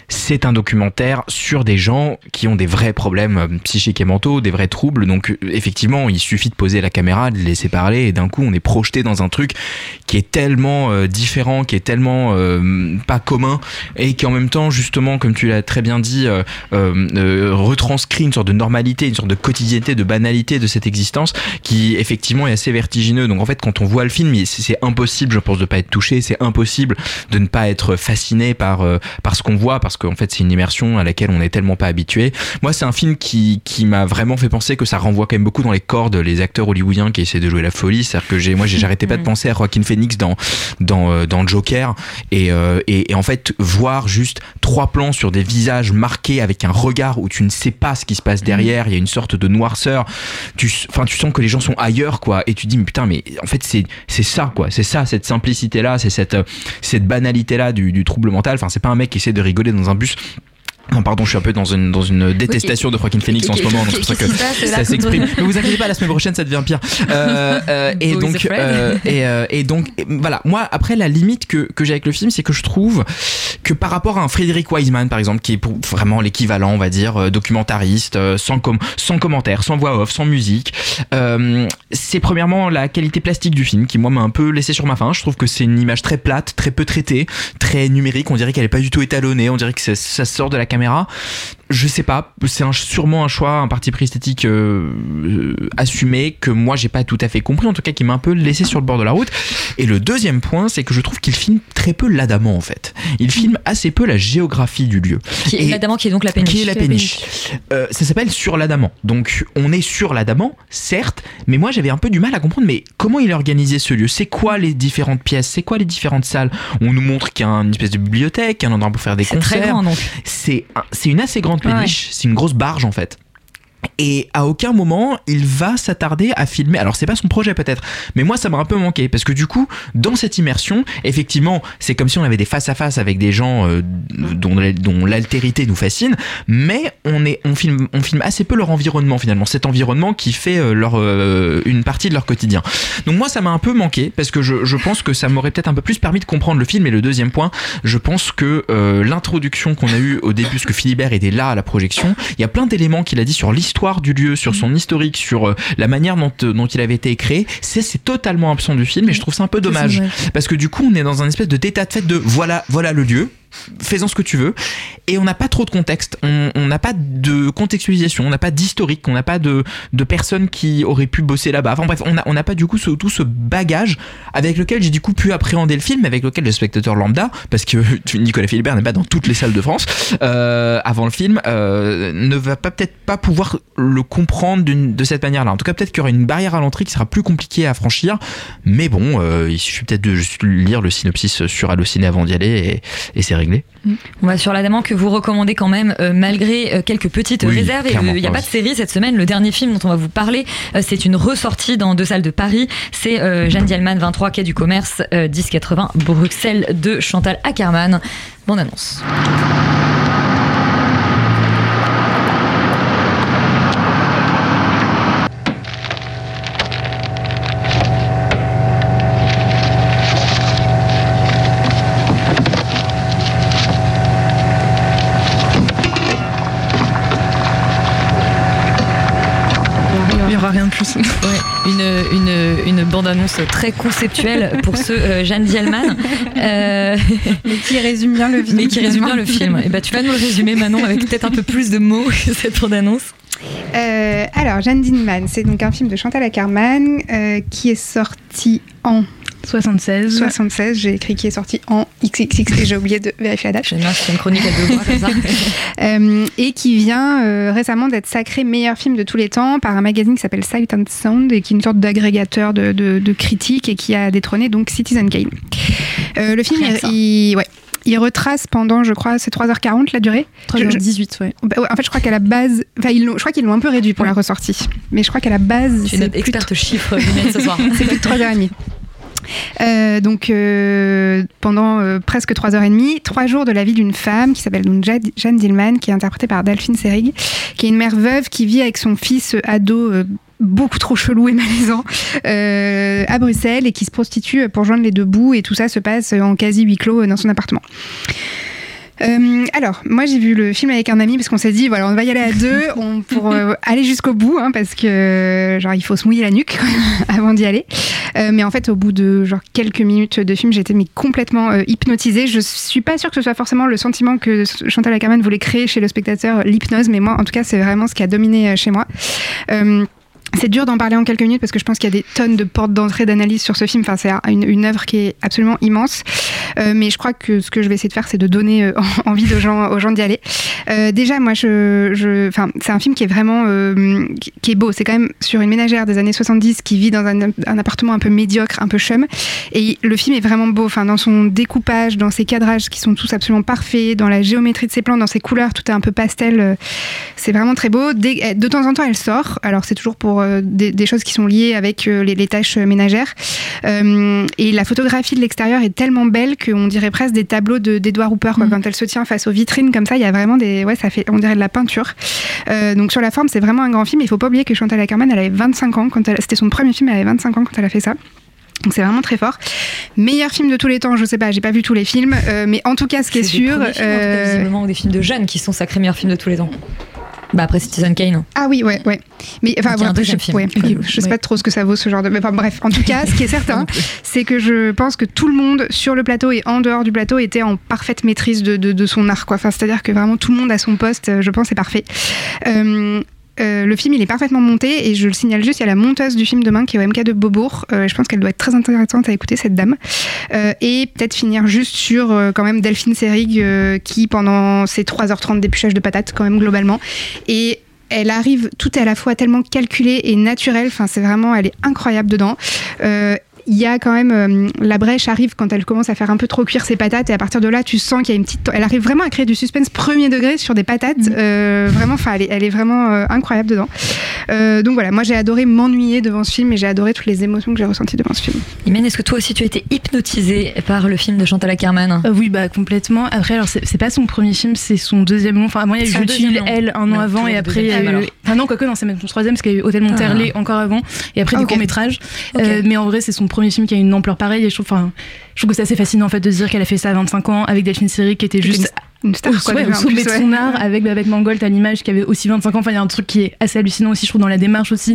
C'est un documentaire sur des gens qui ont des vrais problèmes euh, psychiques et mentaux, des vrais troubles. Donc euh, effectivement, il suffit de poser la caméra, de laisser parler, et d'un coup, on est projeté dans un truc qui est tellement euh, différent, qui est tellement pas commun, et qui en même temps, justement, comme tu l'as très bien dit, retranscrit une sorte de normalité, une sorte de quotidienneté, de banalité de cette existence, qui effectivement est assez vertigineux. Donc en fait, quand on voit le film, il- c'est impossible, je pense, de pas être touché. C'est impossible de ne pas être fasciné par par ce qu'on voit, parce qu'en fait, c'est une immersion à laquelle on n'est tellement pas habitué. Moi, c'est un film qui qui m'a vraiment fait penser que ça renvoie quand même beaucoup dans les cordes les acteurs hollywoodiens qui essaient de jouer la folie. C'est-à-dire que j'ai moi, j'ai- j'arrêtais pas de penser à Joaquin Phoenix dans dans euh, dans Joker et, euh, et et en fait voir juste trois plans sur des visages marqués avec un regard où tu ne sais pas ce qui se passe derrière. Il y a une sorte de noirceur. Tu enfin tu sens que les gens sont ailleurs quoi et tu dis mais putain mais en fait c'est c'est ça quoi. C'est ça cette simplicité là, c'est cette euh, cette banalité là du, du trouble mental. Enfin c'est pas un mec qui essaie de rigoler dans un bus. Non, pardon, je suis un peu dans une, dans une détestation de Joaquin Phoenix en ce moment, donc c'est pour ça que passe, ça s'exprime. <laughs> Ne vous inquiétez pas, la semaine prochaine ça devient pire. Euh, euh, <laughs> et, donc, euh, et, euh, et donc, et voilà. Moi, après, la limite que, que j'ai avec le film, c'est que je trouve que par rapport à un Frédéric Wiseman, par exemple, qui est pour vraiment l'équivalent, on va dire, euh, documentariste, euh, sans, com sans commentaire, sans voix off, sans musique, euh, c'est premièrement la qualité plastique du film qui, moi, m'a un peu laissé sur ma faim. Je trouve que c'est une image très plate, très peu traitée, très numérique. On dirait qu'elle est pas du tout étalonnée. On dirait que ça, ça sort de la caméra. Je sais pas, c'est sûrement un choix, un parti pris esthétique euh, euh, assumé que moi j'ai pas tout à fait compris, en tout cas qui m'a un peu laissé sur le bord de la route. Et le deuxième point, c'est que je trouve qu'il filme très peu l'adamant en fait. Il filme assez peu la géographie du lieu. Qui est l'adamant qui est donc la péniche. qui est la péniche. Euh, ça s'appelle Sur l'Adamant. Donc on est sur l'Adamant, certes, mais moi j'avais un peu du mal à comprendre, mais comment il a organisé ce lieu? C'est quoi les différentes pièces? C'est quoi les différentes salles? On nous montre qu'il y a une espèce de bibliothèque, un endroit pour faire des C'est concerts. très grand, donc. C'est c'est une assez grande Ouais. péniche, c'est une grosse barge en fait. Et à aucun moment il va s'attarder à filmer. Alors c'est pas son projet peut-être, mais moi ça m'a un peu manqué parce que du coup dans cette immersion, effectivement c'est comme si on avait des face à face avec des gens euh, dont, dont l'altérité nous fascine, mais on est on filme on filme assez peu leur environnement finalement, cet environnement qui fait euh, leur euh, une partie de leur quotidien. Donc moi ça m'a un peu manqué parce que je, je pense que ça m'aurait peut-être un peu plus permis de comprendre le film. Et le deuxième point, je pense que euh, l'introduction qu'on a eue au début, parce que Philibert était là à la projection, il y a plein d'éléments qu'il a dit sur l'histoire du lieu, sur son historique, sur euh, la manière dont, euh, dont il avait été créé. C'est totalement absent du film et je trouve ça un peu dommage. parce que du coup on est dans un espèce de d'état de fait de voilà voilà le lieu fais-en ce que tu veux. Et on n'a pas trop de contexte. On n'a pas de contextualisation. On n'a pas d'historique. On n'a pas de, de personnes qui auraient pu bosser là-bas. Enfin bref on n'a on pas du coup tout ce bagage avec lequel j'ai du coup pu appréhender le film avec lequel le spectateur lambda parce que <laughs> Nicolas Philibert n'est pas dans toutes les salles de France euh, avant le film euh, ne va peut-être pas pouvoir le comprendre de cette manière-là. En tout cas peut-être qu'il y aura une barrière à l'entrée qui sera plus compliquée à franchir. Mais bon euh, il suffit peut-être de juste lire le synopsis sur Allociné avant d'y aller et, et c'est réglé On va sur l'adamant que vous recommandez quand même, euh, malgré euh, quelques petites Oui, réserves. Il n'y a pas de série cette semaine. Le dernier film dont on va vous parler, euh, c'est une ressortie dans deux salles de Paris. C'est euh, Jeanne Dielman, 23 Quai du Commerce, euh, 1080 Bruxelles de Chantal Ackerman. Bonne annonce. Il n'y aura rien de plus. Ouais, une, une, une bande-annonce très conceptuelle pour ce euh, Jeanne Dielman. Euh, Mais qui résume bien le film. mais qui résume bien le finalement. film. Et bah, tu vas nous le résumer, Manon, avec peut-être un peu plus de mots que cette bande-annonce. Euh, alors, Jeanne Dinman, c'est donc un film de Chantal Ackerman euh, qui est sorti en 76. 76, j'ai écrit qui est sorti en XXX et j'ai oublié de vérifier la date. C'est une chronique à deux mois comme ça. <laughs> Euh, et qui vient euh, récemment d'être sacré meilleur film de tous les temps par un magazine qui s'appelle Sight and Sound et qui est une sorte d'agrégateur de, de- de critiques et qui a détrôné donc Citizen Kane. Euh, le film, il, ouais, il retrace pendant, je crois, c'est 3h40 la durée? 3h18, ouais. Bah ouais, En fait, je crois qu'à la base, enfin, ils l'ont- je crois qu'ils l'ont un peu réduit pour la ressortie, mais je crois qu'à la base, Tu es notre experte chiffre ce soir. <laughs> c'est plus de 3h30. Euh, donc euh, pendant euh, presque 3h30, trois jours de la vie d'une femme qui s'appelle Jeanne Dillman, qui est interprétée par Delphine Seyrig, qui est une mère veuve qui vit avec son fils ado beaucoup trop chelou et malaisant à Bruxelles et qui se prostitue pour joindre les deux bouts et tout ça se passe en quasi huis clos dans son appartement. Euh, alors, moi j'ai vu le film avec un ami parce qu'on s'est dit voilà on va y aller à deux <laughs> on, pour euh, aller jusqu'au bout hein, parce que genre il faut se mouiller la nuque <laughs> avant d'y aller. Euh, mais en fait au bout de genre quelques minutes de film j'étais mais complètement hypnotisée. Je suis pas sûre que ce soit forcément le sentiment que Chantal Ackerman voulait créer chez le spectateur l'hypnose, mais moi en tout cas c'est vraiment ce qui a dominé chez moi. C'est dur d'en parler en quelques minutes parce que je pense qu'il y a des tonnes de portes d'entrée d'analyse sur ce film. Enfin, c'est une, œuvre qui est absolument immense. Euh, mais je crois que ce que je vais essayer de faire, c'est de donner euh, <laughs> envie aux gens, d'y aller. Euh, déjà, moi, c'est un film qui est vraiment, qui- est beau. C'est quand même sur une ménagère des années 70 qui vit dans un, appartement un peu médiocre, un peu chum. Et le film est vraiment beau. Enfin, dans son découpage, dans ses cadrages qui sont tous absolument parfaits, dans la géométrie de ses plans, dans ses couleurs, tout est un peu pastel. C'est vraiment très beau. De temps en temps, elle sort. Alors, c'est toujours pour des, des choses qui sont liées avec euh, les, les tâches ménagères. Euh, et la photographie de l'extérieur est tellement belle qu'on dirait presque des tableaux de- d'Edouard Hooper. quoi. Quand elle se tient face aux vitrines comme ça, il y a vraiment des. Ouais, ça fait. On dirait de la peinture. Euh, donc, sur la forme, c'est vraiment un grand film. Il faut pas oublier que Chantal Ackerman, elle avait 25 ans quand. C'était son premier film, elle avait 25 ans quand elle a fait ça. Donc c'est vraiment très fort. Meilleur film de tous les temps, je sais pas, j'ai pas vu tous les films, euh, mais en tout cas, ce qui est, des sûr, premiers films, cas, euh, des films de jeunes qui sont sacrés meilleurs films de tous les temps. Bah après Citizen Kane. Ah oui, ouais, ouais. Mais enfin, après, je, ouais, sais ouais. pas trop ce que ça vaut ce genre de. mais Enfin bref, en tout cas, ce qui est certain, <laughs> c'est que je pense que tout le monde sur le plateau et en dehors du plateau était en parfaite maîtrise de, de- de son art, quoi. Enfin, c'est-à-dire que vraiment tout le monde à son poste, euh, je pense, est parfait. Euh, euh, le film, il est parfaitement monté et je le signale juste, il y a la monteuse du film demain qui est au MK de Beaubourg. Euh, je pense qu'elle doit être très intéressante à écouter, cette dame. Euh, et peut-être finir juste sur quand même Delphine Seyrig qui, pendant ces 3h30 d'épluchage de patates, quand même globalement, et elle arrive, tout à la fois tellement calculé et naturel. Enfin, c'est vraiment, elle est incroyable dedans. Il y a quand même euh, la brèche arrive quand elle commence à faire un peu trop cuire ses patates et à partir de là tu sens qu'il y a une petite elle arrive vraiment à créer du suspense premier degré sur des patates Euh, vraiment enfin elle est, elle est vraiment euh, incroyable dedans Euh, donc voilà moi j'ai adoré m'ennuyer devant ce film et j'ai adoré toutes les émotions que j'ai ressenties devant ce film Imen, est-ce que toi aussi tu as été hypnotisée par le film de Chantal Ackerman? Euh, oui, bah complètement. Après, alors c'est pas son premier film, c'est son deuxième long. Enfin, moi, il y a eu elle un an avant et après il y a deuxième eu. film, Enfin, non, quoique, non, c'est même son troisième parce qu'il y a eu Hôtel Monterlé encore avant et après Ah, courts métrages. Ok. mais en vrai, c'est son premier film qui a une ampleur pareille et je trouve, enfin, je trouve que c'est assez fascinant en fait de se dire qu'elle a fait ça à 25 ans avec Delphine Seyrig qui était juste une star, au, quoi, ouais, déjà, au en sommet de ouais. son art avec Babette Mangold à l'image qui avait aussi 25 ans. Enfin, il y a un truc qui est assez hallucinant aussi, je trouve, dans la démarche aussi,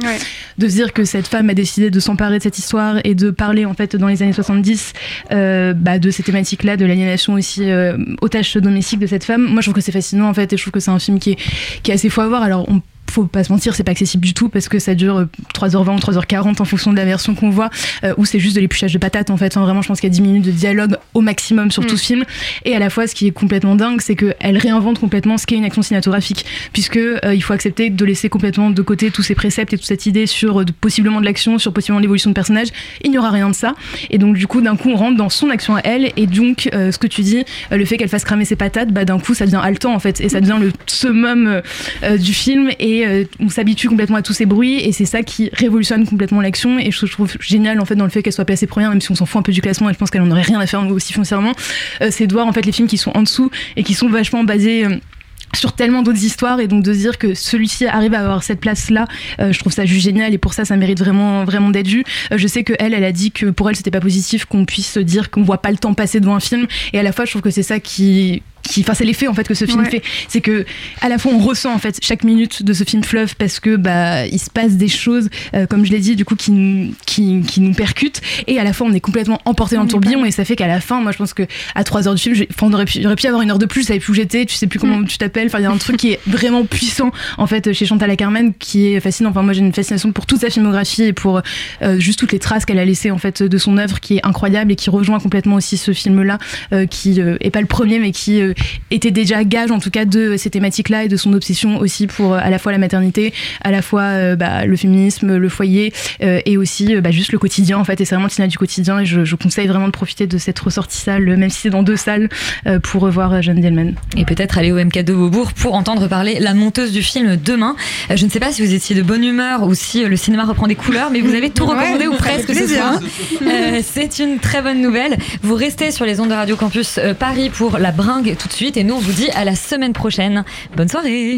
de se dire que cette femme a décidé de s'emparer de cette histoire et de parler en fait dans les années 70 euh, bah, de ces thématiques-là, de l'aliénation aussi euh, aux tâches domestiques de cette femme. Moi, je trouve que c'est fascinant en fait et je trouve que c'est un film qui est, qui est assez fou à voir. Alors, on faut pas se mentir, c'est pas accessible du tout parce que ça dure euh, 3h20 ou 3h40 en fonction de la version qu'on voit, euh, où c'est juste de l'épluchage de patates en fait. Enfin, vraiment, je pense qu'il y a 10 minutes de dialogue au maximum sur tout ce film. Et à la fois, ce qui est complètement dingue, c'est qu'elle réinvente complètement ce qu'est une action cinématographique, puisque euh, il faut accepter de laisser complètement de côté tous ces préceptes et toute cette idée sur euh, de- possiblement de l'action, sur possiblement l'évolution de personnage. Il n'y aura rien de ça. Et donc, du coup, d'un coup, on rentre dans son action à elle. Et donc, euh, ce que tu dis, le fait qu'elle fasse cramer ses patates, bah, d'un coup, ça devient haletant en fait. Et ça devient le summum du film. Et euh, on s'habitue complètement à tous ces bruits. Et c'est ça qui révolutionne complètement l'action. Et je trouve génial en fait dans le fait qu'elle soit placée première, même si on s'en fout un peu du classement. Et je pense qu'elle en aurait rien à faire aussi foncièrement. Euh, c'est de voir en fait les films qui sont en dessous et qui sont vachement basés. euh, sur tellement d'autres histoires et donc de dire que celui-ci arrive à avoir cette place là je trouve ça juste génial et pour ça ça mérite vraiment d'être vu je sais que elle elle a dit que pour elle c'était pas positif qu'on puisse se dire qu'on voit pas le temps passer devant un film et à la fois je trouve que c'est ça qui qui, enfin, c'est l'effet en fait que ce film Ouais. fait. C'est que à la fois on ressent en fait chaque minute de ce film fleuve parce que bah il se passe des choses, euh, comme je l'ai dit, du coup qui, nous- qui, qui nous percutent et à la fois on est complètement emporté dans le tourbillon et ça fait qu'à la fin, moi je pense que à 3 heures du film, on aurait pu, aurait pu y avoir une heure de plus, tu savais plus où j'étais, tu sais plus comment tu t'appelles. Enfin, il y a un truc qui est vraiment puissant en fait chez Chantal Akerman qui est fascinant. Enfin, moi j'ai une fascination pour toute sa filmographie et pour euh, juste toutes les traces qu'elle a laissées en fait de son œuvre qui est incroyable et qui rejoint complètement aussi ce film-là euh, qui est pas le premier mais qui euh, était déjà gage en tout cas de ces thématiques-là et de son obsession aussi pour euh, à la fois la maternité, à la fois euh, bah, le féminisme, le foyer euh, et aussi euh, bah, juste le quotidien en fait. Et c'est vraiment le cinéma du quotidien et je, je conseille vraiment de profiter de cette ressortie salle, même si c'est dans deux salles, euh, pour revoir Jeanne Dielman. Et peut-être aller au MK de Beaubourg pour entendre parler la monteuse du film demain. Euh, Je ne sais pas si vous étiez de bonne humeur ou si le cinéma reprend des couleurs, mais vous avez tout Ouais, recommandé ou ça fait presque ce soir. Euh, C'est une très bonne nouvelle. Vous restez sur les ondes de Radio Campus euh, Paris pour la bringue tout de suite et nous on vous dit à la semaine prochaine. Bonne soirée